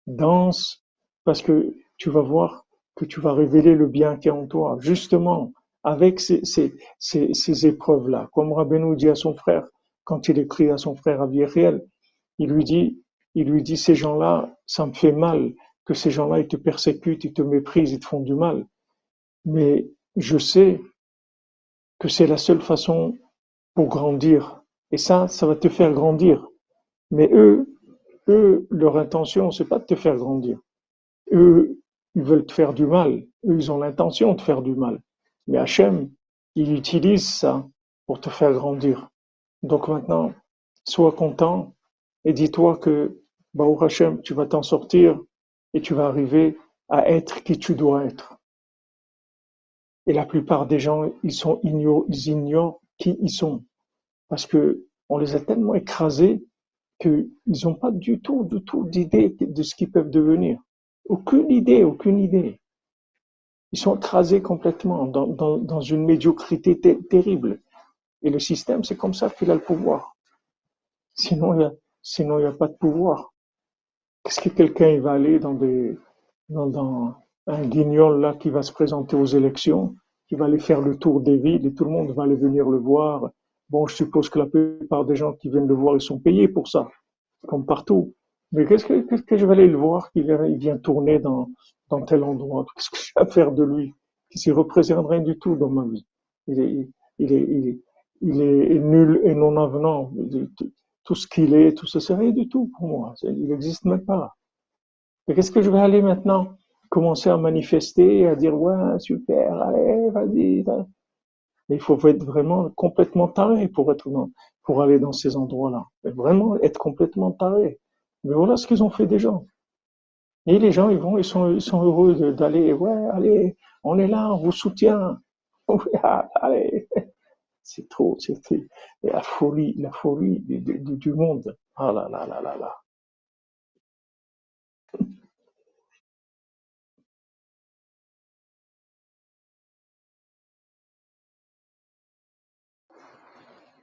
danse, parce que tu vas voir que tu vas révéler le bien qui est en toi, justement, avec ces, épreuves-là. Comme Rabbeinu dit à son frère, quand il écrit à son frère Avieriel, il lui dit, il lui dit, ces gens-là, ça me fait mal que ces gens-là, ils te persécutent, ils te méprisent, ils te font du mal. mais je sais que c'est la seule façon pour grandir. Et ça, ça va te faire grandir. Mais eux, eux, leur intention, c'est pas de te faire grandir. Eux, ils veulent te faire du mal. Eux, ils ont l'intention de faire du mal. Mais Hachem, il utilise ça pour te faire grandir. Donc maintenant, sois content et dis-toi que, Baruch Hachem, tu vas t'en sortir et tu vas arriver à être qui tu dois être. Et la plupart des gens, ils sont ignorent, ils ignorent qui ils sont. Parce que on les a tellement écrasés qu'ils n'ont pas du tout, du tout d'idée de ce qu'ils peuvent devenir. Aucune idée, aucune idée. Ils sont écrasés complètement dans, dans, dans une médiocrité terrible. Et le système, c'est comme ça qu'il a le pouvoir. Sinon, il n'y a, a pas de pouvoir. Qu'est-ce que quelqu'un va aller dans des, dans, dans, un guignol là qui va se présenter aux élections, qui va aller faire le tour des villes et tout le monde va aller venir le voir? Bon, je suppose que la plupart des gens qui viennent le voir, ils sont payés pour ça, comme partout. Mais qu'est-ce que, que je vais aller le voir? Qu'il vient, il vient tourner dans, dans tel endroit Qu'est-ce que j'ai à faire de lui Qui ne représente rien du tout dans ma vie. Il est, nul et non avenant. Tout ce qu'il est, tout ça, c'est rien du tout pour moi. Il n'existe même pas. Mais qu'est-ce que je vais aller maintenant? Commencer à manifester, à dire ouais, super, allez, vas-y. Il faut être vraiment complètement taré pour aller dans ces endroits-là. Vraiment être complètement taré. Mais voilà ce qu'ils ont fait des gens. Et les gens, ils vont, ils sont, ils sont heureux d'aller, ouais, allez, on est là, on vous soutient. [laughs] allez. C'est trop, c'est la folie, la folie du, monde. Ah là là là là là.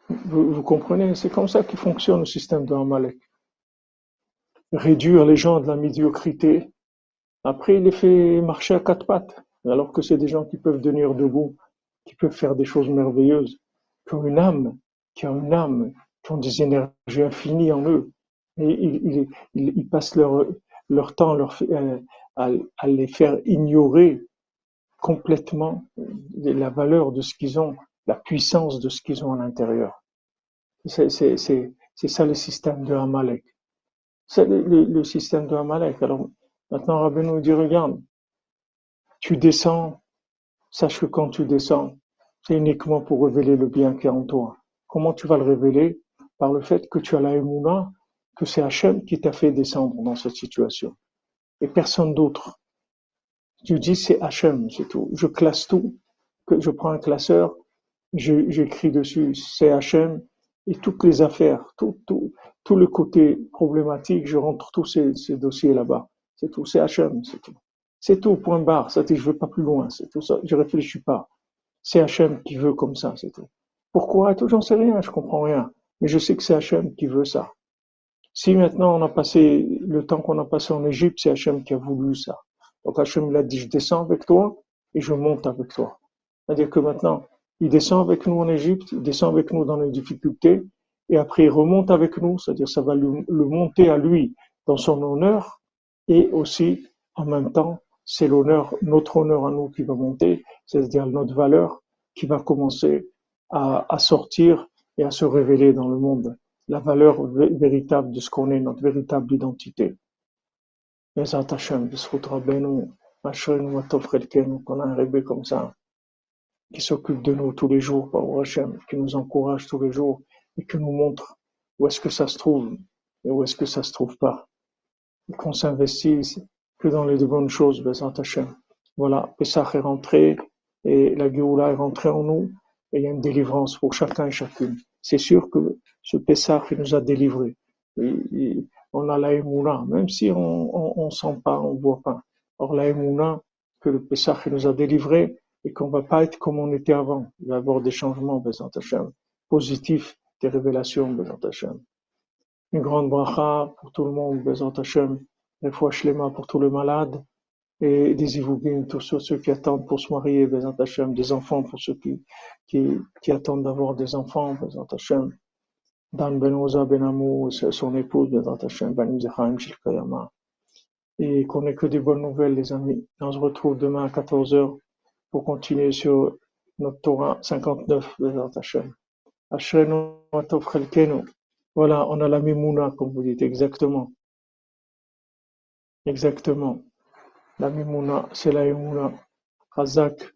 Vous, comprenez C'est comme ça qu'il fonctionne le système de Amalek. Réduire les gens de la médiocrité. Après, il les fait marcher à quatre pattes. Alors que c'est des gens qui peuvent tenir debout, qui peuvent faire des choses merveilleuses, qui ont une âme, qui ont une âme, qui ont des énergies infinies en eux. Et ils, passent leur, leur temps euh, à, à les faire ignorer complètement la valeur de ce qu'ils ont la puissance de ce qu'ils ont à l'intérieur. C'est ça le système de Amalek. C'est le, système de Amalek. Alors maintenant, Rabbi nous dit, regarde, tu descends, sache que quand tu descends, c'est uniquement pour révéler le bien qui est en toi. Comment tu vas le révéler? Par le fait que tu as la émouna, que c'est Hachem qui t'a fait descendre dans cette situation. Et personne d'autre. Tu dis c'est Hachem, c'est tout. Je classe tout. Je prends un classeur j'écris dessus CHM et toutes les affaires, tout, tout, tout le côté problématique, je rentre tous ces, dossiers là-bas. C'est tout, CHM, c'est tout. C'est tout, point barre, ça je veux pas plus loin, c'est tout ça, je réfléchis pas. CHM qui veut comme ça, c'est tout. Pourquoi J'en sais rien, je comprends rien. Mais je sais que c'est Hachem qui veut ça. Si maintenant on a passé le temps qu'on a passé en Égypte, c'est Hachem qui a voulu ça. Donc Hachem l'a dit, je descends avec toi et je monte avec toi. C'est-à-dire que maintenant, il descend avec nous en Égypte, il descend avec nous dans les difficultés, et après il remonte avec nous, c'est-à-dire ça va le, monter à lui dans son honneur, et aussi en même temps, c'est l'honneur, notre honneur à nous qui va monter, c'est-à-dire notre valeur qui va commencer à, sortir et à se révéler dans le monde, la valeur véritable de ce qu'on est, notre véritable identité. qu'on a un rêve comme ça qui s'occupe de nous tous les jours, par qui nous encourage tous les jours et qui nous montre où est-ce que ça se trouve et où est-ce que ça se trouve pas. Et qu'on s'investisse que dans les bonnes choses, Hachem. Voilà, Pessah est rentré et la Géoula est rentrée en nous et il y a une délivrance pour chacun et chacune. C'est sûr que ce Pessah qui nous a délivrés, on a la Emouna, même si on, on, on sent pas, on voit pas. Or la Emouna que le Pessah nous a délivrés, et qu'on va pas être comme on était avant. Il va y avoir des changements, Bézant Hachem, positifs, des révélations, Bézant Hachem. Une grande bracha pour tout le monde, Bézant Hachem, une fois Shlema pour tous les malades, et des Ivougim, tous ceux, qui attendent pour se marier, Bézant Hachem, des enfants pour ceux qui, qui, attendent d'avoir des enfants, Bézant Hachem. Dan Ben Oza Ben Amou, son épouse, Bézant Hachem, Ben Zechaim Shilkayama. Et qu'on ait que des bonnes nouvelles, les amis. on se retrouve demain à 14h pour continuer sur notre Torah 59, Bezat Hashem. Voilà, on a la Mimouna, comme vous dites, exactement. Exactement. La Mimouna, c'est la Mimouna. Razak.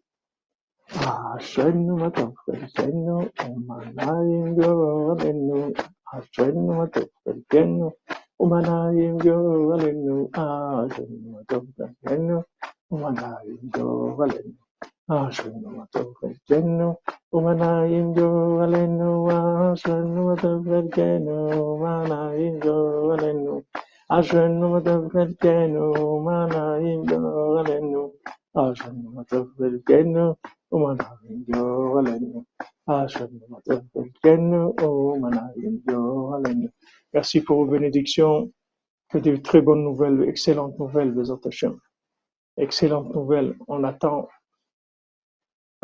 Matov Chelkenu. Umanayim Yoralenu. Ashenu Matov Chelkenu. Umanayim Yoralenu. Merci pour vos bénédictions. Que des très bonnes nouvelles, excellentes nouvelles, Bezat Hashem. Excellentes nouvelles. On attend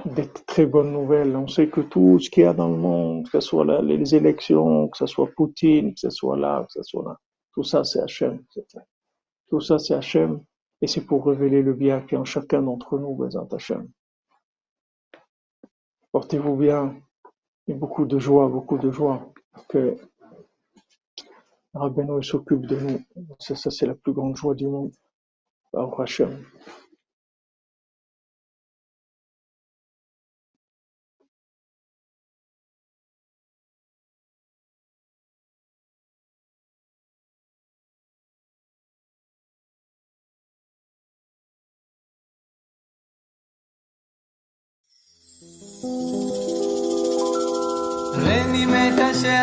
des très bonnes nouvelles. On sait que tout ce qu'il y a dans le monde, que ce soit les élections, que ce soit Poutine, que ce soit là, que ce soit là, tout ça c'est Hachem. Tout ça c'est Hachem et c'est pour révéler le bien qui est en chacun d'entre nous, Bezat Hachem. Portez-vous bien et beaucoup de joie, beaucoup de joie que Rabbeinu s'occupe de nous. Ça, c'est la plus grande joie du monde. Baruch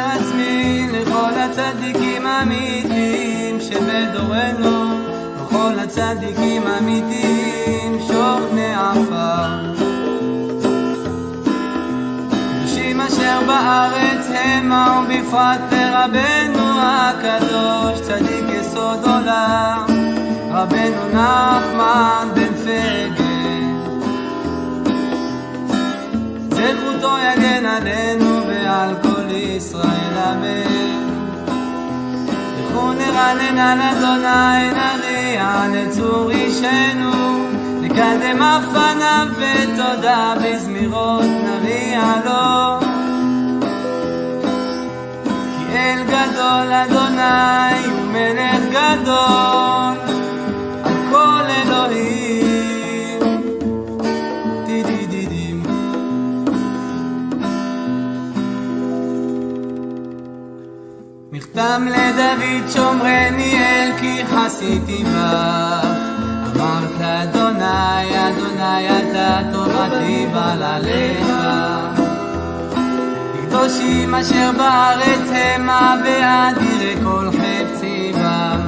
מקשר עצמי לכל הצדיקים האמיתיים שבדורנו, לכל הצדיקים האמיתיים שוכני עפר. קדושים אשר בארץ המה ובפרט לרבנו הקדוש, צדיק יסוד עולם, רבנו נחמן בן פגל. זכותו יגן עלינו ועל כל ישראל אמן. לכו נרנן על אדוני נריע לצור אישנו, נקדם אף פניו בתודה בזמירות נריע לו. כי אל גדול אדוני הוא מלך גדול, מכתם לדוד שומרני אל כי חסיתי בך. אמרת לאדוני אדוני אתה תורתי בא עליך קדושים אשר בארץ המה באדירי כל חפצי בם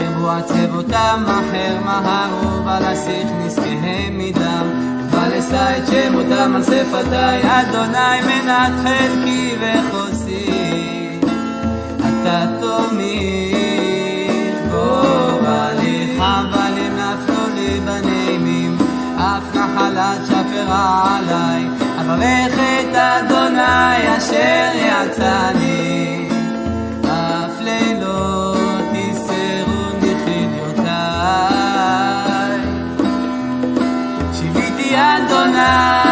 ירבו עצבותם אחר מהרו ולסיך נזקיהם מדם. ולשא את שמותם על שפתי אדוני מנת חלקי וחוסי עליי, אברך את אדוני אשר יצאני. אף לילות ניסרו נחיליותיי. שיוויתי אדוני